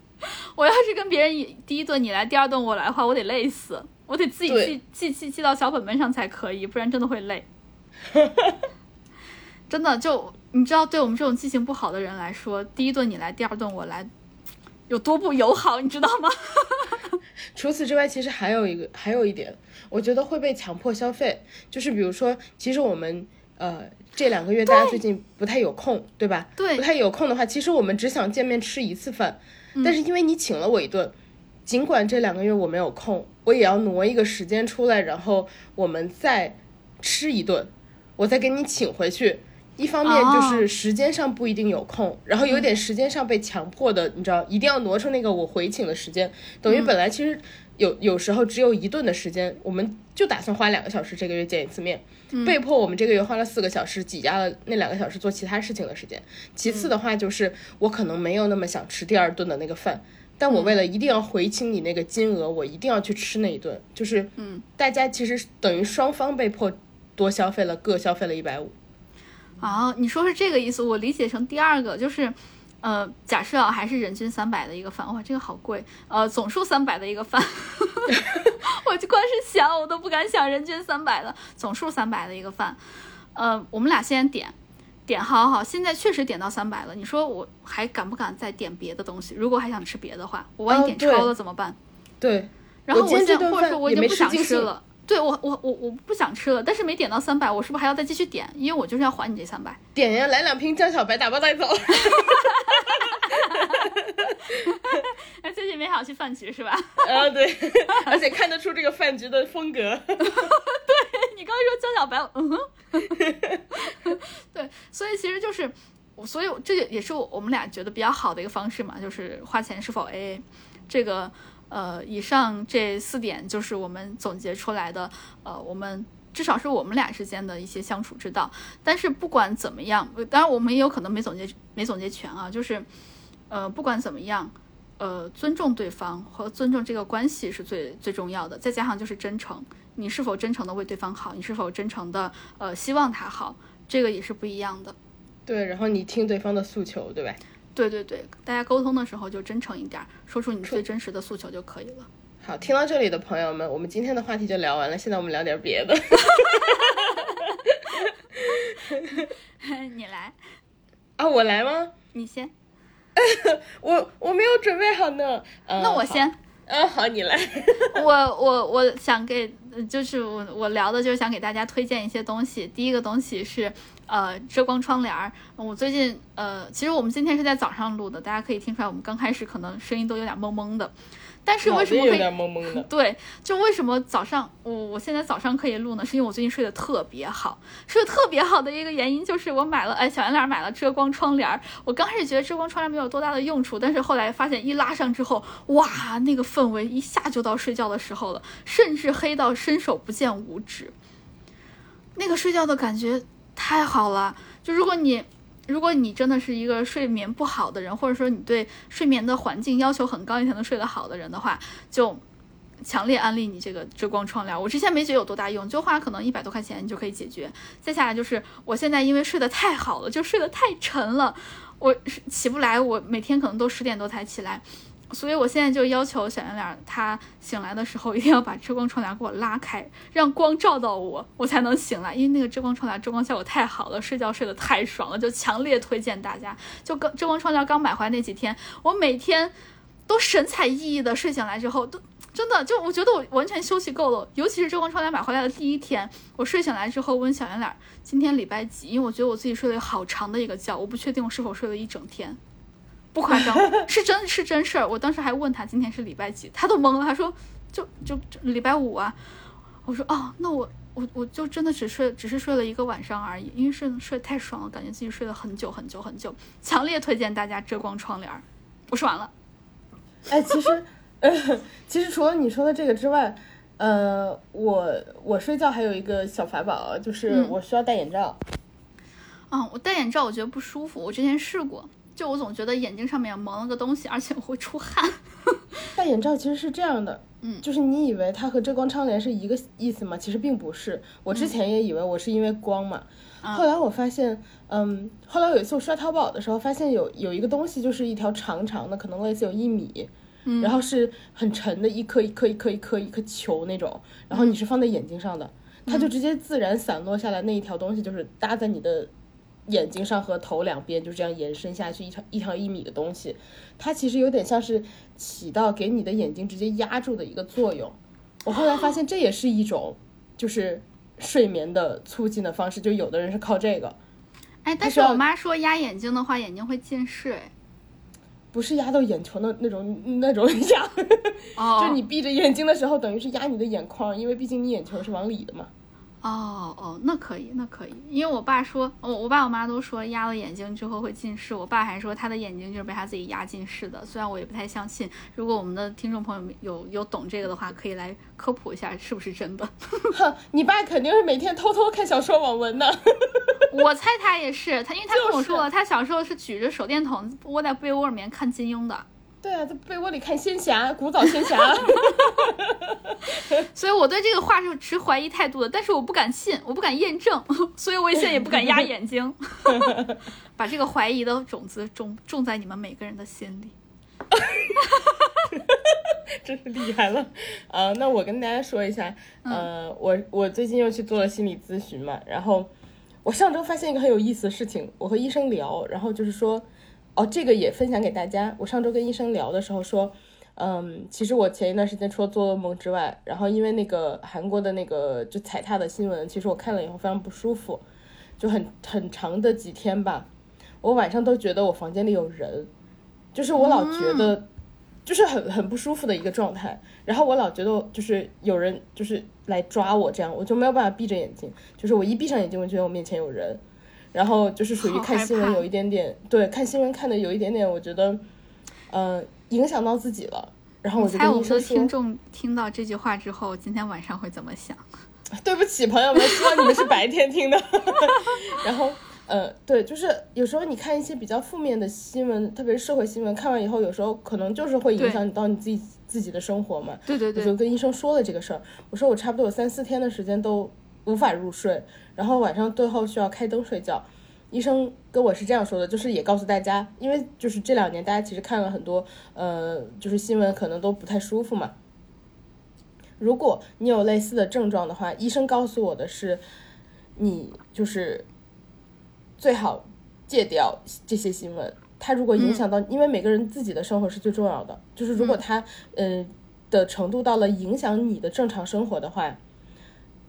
我要是跟别人一第一顿你来，第二顿我来的话，我得累死，我得自己记记记记到小本本上才可以，不然真的会累。真的，就你知道，对我们这种记性不好的人来说，第一顿你来，第二顿我来，有多不友好，你知道吗？除此之外，其实还有一个，还有一点，我觉得会被强迫消费，就是比如说，其实我们呃这两个月大家最近不太有空，对吧？对不太有空的话，其实我们只想见面吃一次饭，但是因为你请了我一顿，尽管这两个月我没有空，我也要挪一个时间出来，然后我们再吃一顿，我再给你请回去。一方面就是时间上不一定有空，然后有点时间上被强迫的，你知道，一定要挪出那个我回请的时间，等于本来其实有有时候只有一顿的时间，我们就打算花两个小时这个月见一次面，被迫我们这个月花了四个小时，挤压了那两个小时做其他事情的时间。其次的话就是我可能没有那么想吃第二顿的那个饭，但我为了一定要回清你那个金额，我一定要去吃那一顿，就是嗯，大家其实等于双方被迫多消费了，各消费了一百五。哦，你说是这个意思，我理解成第二个就是，呃，假设啊还是人均三百的一个饭，哇，这个好贵，呃，总数三百的一个饭，我就光是想我都不敢想人均三百的，总数三百的一个饭，呃，我们俩先点。点好好，现在确实点到三百了。你说我还敢不敢再点别的东西？如果还想吃别的话，我万一点超了怎么办？对，然后我现在或者说我已经不想吃了，对我我我我不想吃了，但是没点到三百，我是不是还要再继续点？因为我就是要还你这三百。点呀，来两瓶江小白，打包带走。哎，最近没好去饭局是吧？啊，对，而且看得出这个饭局的风格。对你刚才说江小白，嗯哼，对，所以其实就是，所以这也是我们俩觉得比较好的一个方式嘛，就是花钱是否 AA。这个呃，以上这四点就是我们总结出来的，呃，我们至少是我们俩之间的一些相处之道。但是不管怎么样，当然我们也有可能没总结没总结全啊，就是呃，不管怎么样。呃，尊重对方和尊重这个关系是最最重要的，再加上就是真诚，你是否真诚的为对方好，你是否真诚的呃希望他好，这个也是不一样的。对，然后你听对方的诉求，对吧？对对对，大家沟通的时候就真诚一点，说出你最真实的诉求就可以了。好，听到这里的朋友们，我们今天的话题就聊完了，现在我们聊点别的。你来，啊，我来吗？你先，我我没有准备好呢。呃那我先。嗯，好，你来。我我我想给，就是我我聊的就是想给大家推荐一些东西。第一个东西是呃遮光窗帘儿。我最近呃，其实我们今天是在早上录的，大家可以听出来我们刚开始可能声音都有点懵懵的。但是为什么会脑子有点懵懵的？对，就为什么早上我我现在早上可以录呢？是因为我最近睡得特别好，睡得特别好的一个原因就是我买了哎小圆脸买了遮光窗帘儿。我刚开始觉得遮光窗帘没有多大的用处，但是后来发现一拉上之后，哇，那个氛围一下就到睡觉的时候了，甚至黑到伸手不见五指，那个睡觉的感觉太好了。就如果你如果你真的是一个睡眠不好的人，或者说你对睡眠的环境要求很高，你才能睡得好的人的话，就强烈安利你这个遮光窗帘。我之前没觉得有多大用，就花可能一百多块钱你就可以解决。再下来就是我现在因为睡得太好了，就睡得太沉了，我起不来，我每天可能都十点多才起来。所以我现在就要求小圆脸，他醒来的时候一定要把遮光窗帘给我拉开，让光照到我，我才能醒来。因为那个遮光窗帘遮光效果太好了，睡觉睡得太爽了，就强烈推荐大家。就刚遮光窗帘刚买回来那几天，我每天都神采奕奕的睡醒来之后，都真的就我觉得我完全休息够了。尤其是遮光窗帘买回来的第一天，我睡醒来之后问小圆脸，今天礼拜几？因为我觉得我自己睡了好长的一个觉，我不确定我是否睡了一整天。不夸张，是真是真事儿。我当时还问他今天是礼拜几，他都懵了。他说就就就礼拜五啊。我说哦，那我我我就真的只睡只是睡了一个晚上而已，因为睡睡太爽了，感觉自己睡了很久很久很久。强烈推荐大家遮光窗帘儿。我说完了。哎，其实，呃，其实除了你说的这个之外，呃，我我睡觉还有一个小法宝，就是嗯我需要戴眼罩。嗯，我戴眼罩我觉得不舒服，我之前试过，就我总觉得眼睛上面蒙了个东西，而且我会出汗。戴眼罩其实是这样的，嗯就是你以为它和遮光窗帘是一个意思吗？其实并不是。我之前也以为我是因为光嘛，后来我发现，嗯，后来有一次我刷淘宝的时候，发现有有一个东西，就是一条长长的，可能类似有一米，然后是很沉的一颗一颗一颗一颗一颗球那种，然后你是放在眼睛上的，它就直接自然散落下来，那一条东西就是搭在你的。眼睛上和头两边就这样延伸下去一条一条一米的东西，它其实有点像是起到给你的眼睛直接压住的一个作用。我后来发现这也是一种就是睡眠的促进的方式，就有的人是靠这个，哎，但是我妈说压眼睛的话，眼睛会近视。哎，不是压到眼球的那种那种压，哦，就是你闭着眼睛的时候，等于是压你的眼眶，因为毕竟你眼球是往里的嘛。哦哦，那可以，那可以，因为我爸说，我我爸我妈都说压了眼睛之后会近视，我爸还说他的眼睛就是被他自己压近视的，虽然我也不太相信。如果我们的听众朋友们有有懂这个的话，可以来科普一下是不是真的。哼，你爸肯定是每天偷偷看小说网文的。我猜他也是，他因为他跟我就是说了，他小时候是举着手电筒窝在被窝里面看金庸的。对啊，在被窝里看仙侠，古早仙侠。所以我对这个话是持怀疑态度的，但是我不敢信，我不敢验证，所以我现在也不敢压眼睛，把这个怀疑的种子种种在你们每个人的心里。真是厉害了啊！那我跟大家说一下，呃，我我最近又去做了心理咨询嘛，然后我上周发现一个很有意思的事情，我和医生聊，然后就是说，哦，这个也分享给大家。我上周跟医生聊的时候说，嗯，其实我前一段时间除了做噩梦之外，然后因为那个韩国的那个就踩踏的新闻，其实我看了以后非常不舒服，就很很长的几天吧，我晚上都觉得我房间里有人，就是我老觉得。就是很很不舒服的一个状态，然后我老觉得就是有人就是来抓我，这样我就没有办法闭着眼睛，就是我一闭上眼睛，我觉得我面前有人，然后就是属于看新闻有一点点，对，看新闻看的有一点点，我觉得，呃，影响到自己了。然后我就跟医生说，听众听到这句话之后，今天晚上会怎么想？对不起，朋友们，希望你们是白天听的。然后。呃，对，就是有时候你看一些比较负面的新闻，特别是社会新闻，看完以后，有时候可能就是会影响你到你自己自己的生活嘛。对对对。我就跟医生说了这个事儿，我说我差不多有三四天的时间都无法入睡，然后晚上最后需要开灯睡觉。医生跟我是这样说的，就是也告诉大家，因为就是这两年大家其实看了很多，呃，就是新闻可能都不太舒服嘛。如果你有类似的症状的话，医生告诉我的是，你就是。最好戒掉这些新闻。它如果影响到，因为每个人自己的生活是最重要的。就是如果它，嗯，的程度到了影响你的正常生活的话，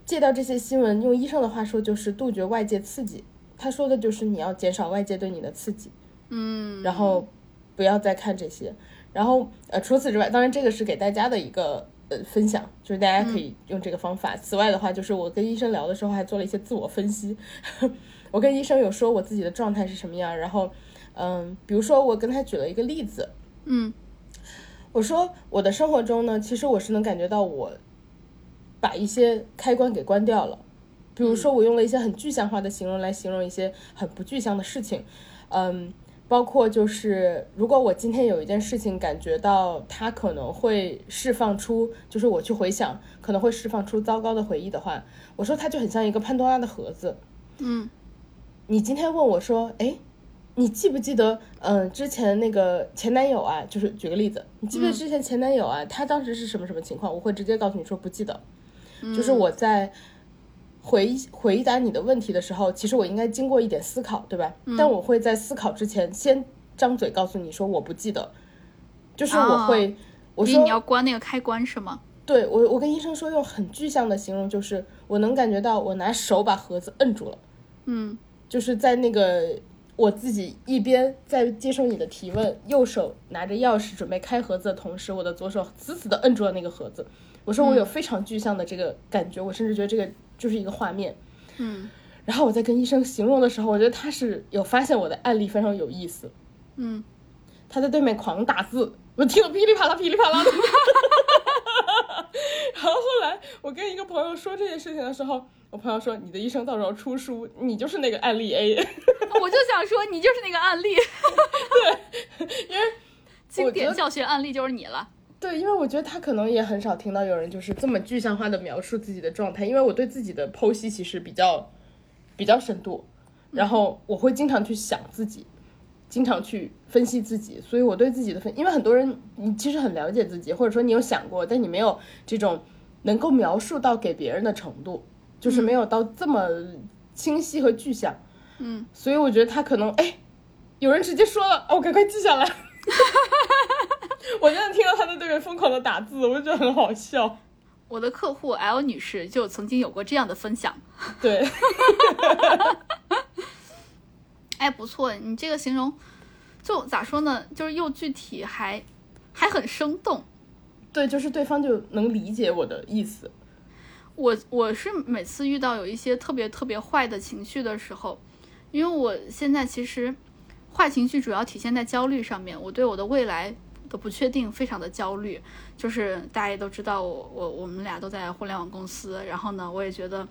戒掉这些新闻。用医生的话说，就是杜绝外界刺激。他说的就是你要减少外界对你的刺激，嗯，然后不要再看这些。然后，呃，除此之外，当然这个是给大家的一个呃分享，就是大家可以用这个方法。此外的话，就是我跟医生聊的时候还做了一些自我分析。我跟医生有说我自己的状态是什么样，然后，嗯，比如说我跟他举了一个例子，嗯，我说我的生活中呢，其实我是能感觉到我把一些开关给关掉了，比如说我用了一些很具象化的形容来形容一些很不具象的事情，嗯，包括就是如果我今天有一件事情感觉到它可能会释放出，就是我去回想可能会释放出糟糕的回忆的话，我说它就很像一个潘多拉的盒子，嗯。你今天问我说，哎，你记不记得，嗯，之前那个前男友啊，就是举个例子，你记不记得之前前男友啊，他当时是什么什么情况？我会直接告诉你说不记得，就是我在回回答你的问题的时候，其实我应该经过一点思考，对吧？但我会在思考之前先张嘴告诉你说我不记得，就是我会我说你要关那个开关是吗？对我我跟医生说用很具象的形容，就是我能感觉到我拿手把盒子摁住了，嗯。就是在那个我自己一边在接受你的提问，右手拿着钥匙准备开盒子的同时，我的左手死死的摁住了那个盒子。我说我有非常具象的这个感觉，我甚至觉得这个就是一个画面。嗯，然后我在跟医生形容的时候，我觉得他是有发现我的案例非常有意思。嗯，他在对面狂打字，我听得噼里啪啦噼里啪啦的。然后后来我跟一个朋友说这件事情的时候。我朋友说：“你的医生到时候出书，你就是那个案例 A。”我就想说，你就是那个案例。对，因为经典教学案例就是你了。对，因为我觉得他可能也很少听到有人就是这么具象化的描述自己的状态。因为我对自己的剖析其实比较比较深度，然后我会经常去想自己，经常去分析自己，所以我对自己的分，因为很多人你其实很了解自己，或者说你有想过，但你没有这种能够描述到给别人的程度。就是没有到这么清晰和具象，嗯，所以我觉得他可能哎，有人直接说了，我赶快记下来。我真的听到他在对面疯狂的打字，我就觉得很好笑。我的客户 L 女士就曾经有过这样的分享，对，哎，不错，你这个形容就咋说呢？就是又具体还还很生动，对，就是对方就能理解我的意思。我我是每次遇到有一些特别特别坏的情绪的时候，因为我现在其实坏情绪主要体现在焦虑上面，我对我的未来的不确定非常的焦虑。就是大家也都知道，我我我们俩都在互联网公司，然后呢，我也觉得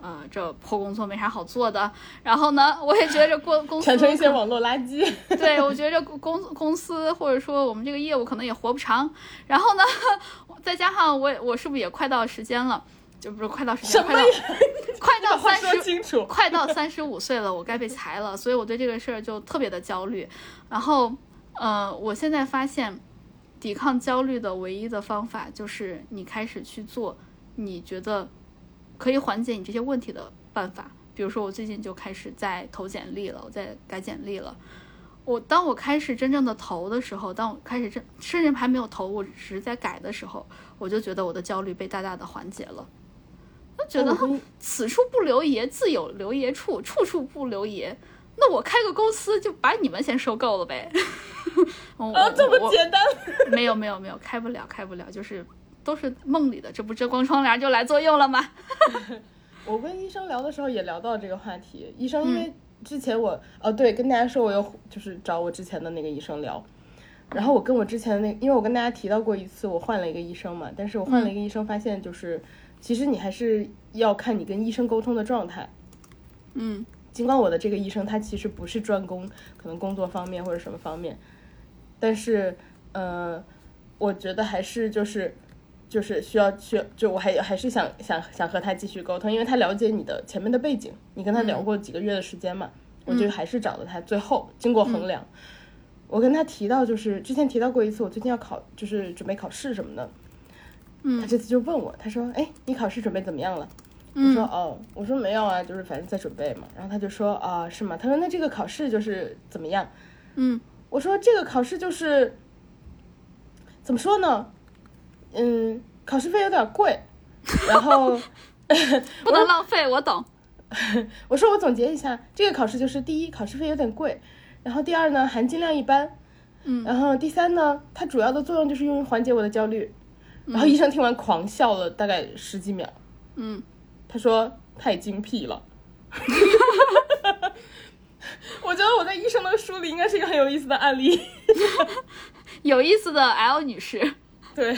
呃，这破工作没啥好做的。然后呢，我也觉得这公公司产生一些网络垃圾。对，我觉得这公公司或者说我们这个业务可能也活不长。然后呢，再加上我我是不是也快到时间了？就不是快到时间，快到 快到三十，快到三十五岁了，我该被裁了。所以我对这个事儿就特别的焦虑。然后，呃，我现在发现，抵抗焦虑的唯一的方法就是你开始去做你觉得。可以缓解你这些问题的办法，比如说我最近就开始在投简历了，我在改简历了。我当我开始真正的投的时候，当我开始真甚至还没有投，我只是在改的时候，我就觉得我的焦虑被大大的缓解了。我觉得此处不留爷，自有留爷处，处处不留爷。那我开个公司就把你们先收购了呗。啊，这么简单？没有没有没有，开不了开不了，就是。都是梦里的，这不遮光窗帘就来作用了吗？我跟医生聊的时候也聊到这个话题。医生因为之前我哦对，跟大家说我又就是找我之前的那个医生聊，然后我跟我之前的那，因为我跟大家提到过一次我换了一个医生嘛，但是我换了一个医生，发现就是其实你还是要看你跟医生沟通的状态。嗯，尽管我的这个医生他其实不是专攻可能工作方面或者什么方面，但是呃，我觉得还是就是。就是需要去，就我还还是想想想和他继续沟通，因为他了解你的前面的背景，你跟他聊过几个月的时间嘛，我就还是找了他。最后经过衡量，我跟他提到，就是之前提到过一次，我最近要考，就是准备考试什么的。嗯，他这次就问我，他说：“哎，你考试准备怎么样了？”我说：“哦，我说没有啊，就是反正在准备嘛。”然后他就说：“啊，是吗？”他说：“那这个考试就是怎么样？”嗯，我说：“这个考试就是怎么说呢？”嗯，考试费有点贵，然后 不能浪费，我懂。我说我总结一下，这个考试就是第一，考试费有点贵，然后第二呢，含金量一般，嗯，然后第三呢，它主要的作用就是用于缓解我的焦虑。然后医生听完狂笑了大概十几秒，嗯，他说太精辟了。我觉得我在医生的书里应该是一个很有意思的案例，有意思的 L 女士。对，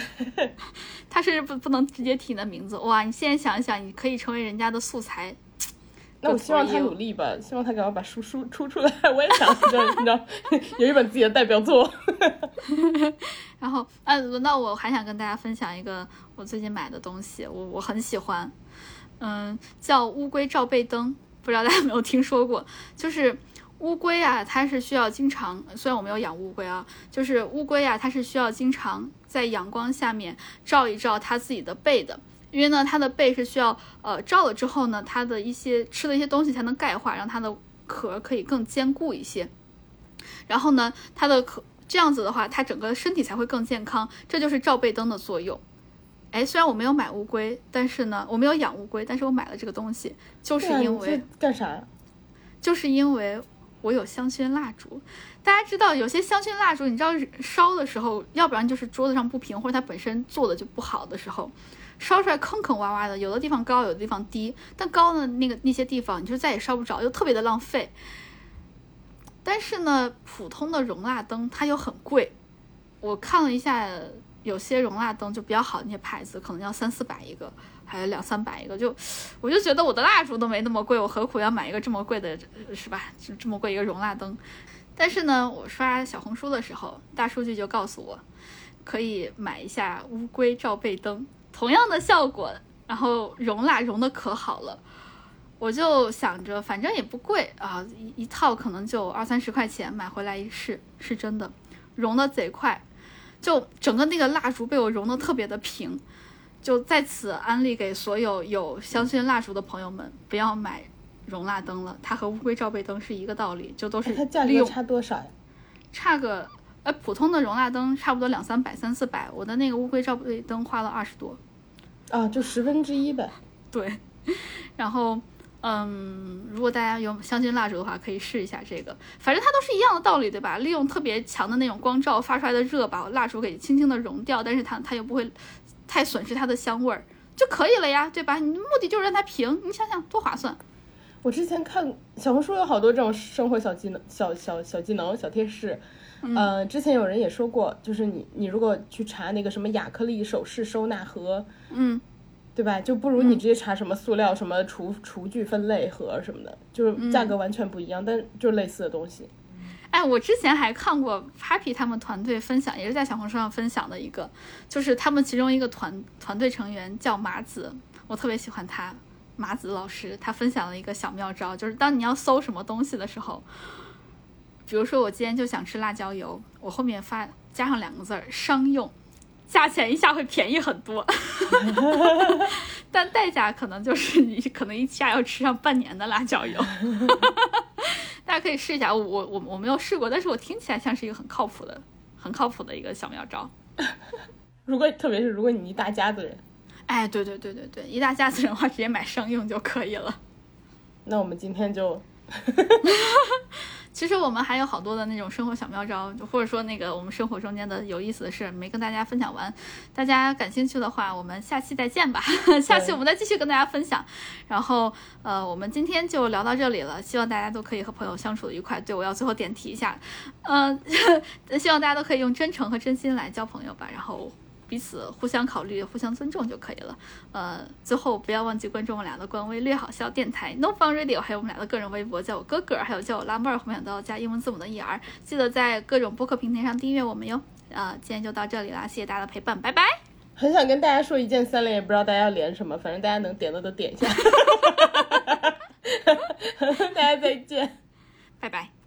他是不不能直接提你的名字哇！你现在想一想，你可以成为人家的素材。那我希望他努力吧，希望他赶快把书书出出来。我也想，你知道，有一本自己的代表作。然后，啊，轮到我还想跟大家分享一个我最近买的东西，我我很喜欢，嗯，叫乌龟照背灯，不知道大家有没有听说过？就是。乌龟啊，它是需要经常，虽然我没有养乌龟啊，就是乌龟啊，它是需要经常在阳光下面照一照它自己的背的，因为呢，它的背是需要呃照了之后呢，它的一些吃的一些东西才能钙化，让它的壳可以更坚固一些。然后呢，它的壳这样子的话，它整个身体才会更健康，这就是照背灯的作用。哎，虽然我没有买乌龟，但是呢，我没有养乌龟，但是我买了这个东西，就是因为干啥？就是因为。我有香薰蜡烛，大家知道有些香薰蜡烛，你知道烧的时候，要不然就是桌子上不平，或者它本身做的就不好的时候，烧出来坑坑洼洼的，有的地方高，有的地方低，但高的那个那些地方，你就再也烧不着，又特别的浪费。但是呢，普通的容蜡灯它又很贵，我看了一下，有些容蜡灯就比较好那些牌子，可能要三四百一个。还有两三百一个，就我就觉得我的蜡烛都没那么贵，我何苦要买一个这么贵的，是吧？就这么贵一个容蜡灯。但是呢，我刷小红书的时候，大数据就告诉我，可以买一下乌龟罩背灯，同样的效果，然后融蜡融的可好了。我就想着，反正也不贵啊，一一套可能就二三十块钱，买回来一试，是真的，融的贼快，就整个那个蜡烛被我融的特别的平。就在此安利给所有有香薰蜡烛的朋友们，不要买融蜡灯了，它和乌龟罩背灯是一个道理，就都是它价格差多少呀？差个呃，普通的容蜡灯差不多两三百、三四百，我的那个乌龟罩背灯花了二十多，啊，就十分之一呗。对，然后嗯，如果大家有香薰蜡烛的话，可以试一下这个，反正它都是一样的道理，对吧？利用特别强的那种光照发出来的热，把蜡烛给轻轻的融掉，但是它它又不会。太损失它的香味儿就可以了呀，对吧？你的目的就是让它平，你想想多划算。我之前看小红书有好多这种生活小技能、小小小技能、小贴士。呃，之前有人也说过，就是你你如果去查那个什么亚克力首饰收纳盒，嗯，对吧？就不如你直接查什么塑料、什么厨厨具分类盒什么的，就是价格完全不一样，但就类似的东西。哎，我之前还看过 Papi 他们团队分享，也是在小红书上分享的一个，就是他们其中一个团团队成员叫麻子，我特别喜欢他，麻子老师，他分享了一个小妙招，就是当你要搜什么东西的时候，比如说我今天就想吃辣椒油，我后面发加上两个字儿商用，价钱一下会便宜很多，但代价可能就是你可能一下要吃上半年的辣椒油。大家可以试一下，我我我我没有试过，但是我听起来像是一个很靠谱的、很靠谱的一个小妙招。如果特别是如果你一大家子人，哎，对对对对对，一大家子人的话，直接买商用就可以了。那我们今天就。其实我们还有好多的那种生活小妙招，或者说那个我们生活中间的有意思的事没跟大家分享完，大家感兴趣的话，我们下期再见吧。下期我们再继续跟大家分享。然后呃，我们今天就聊到这里了，希望大家都可以和朋友相处的愉快。对我要最后点题一下，嗯，希望大家都可以用真诚和真心来交朋友吧。然后。彼此互相考虑、互相尊重就可以了。呃，最后不要忘记关注我们俩的官微“略好笑电台 ”No Fun Radio，还有我们俩的个人微博，叫我哥哥，还有叫我拉妹儿，后面都要加英文字母的 ER。记得在各种播客平台上订阅我们哟。呃，今天就到这里啦，谢谢大家的陪伴，拜拜。很想跟大家说一键三连，也不知道大家要连什么，反正大家能点的都点一下。大家再见，拜拜。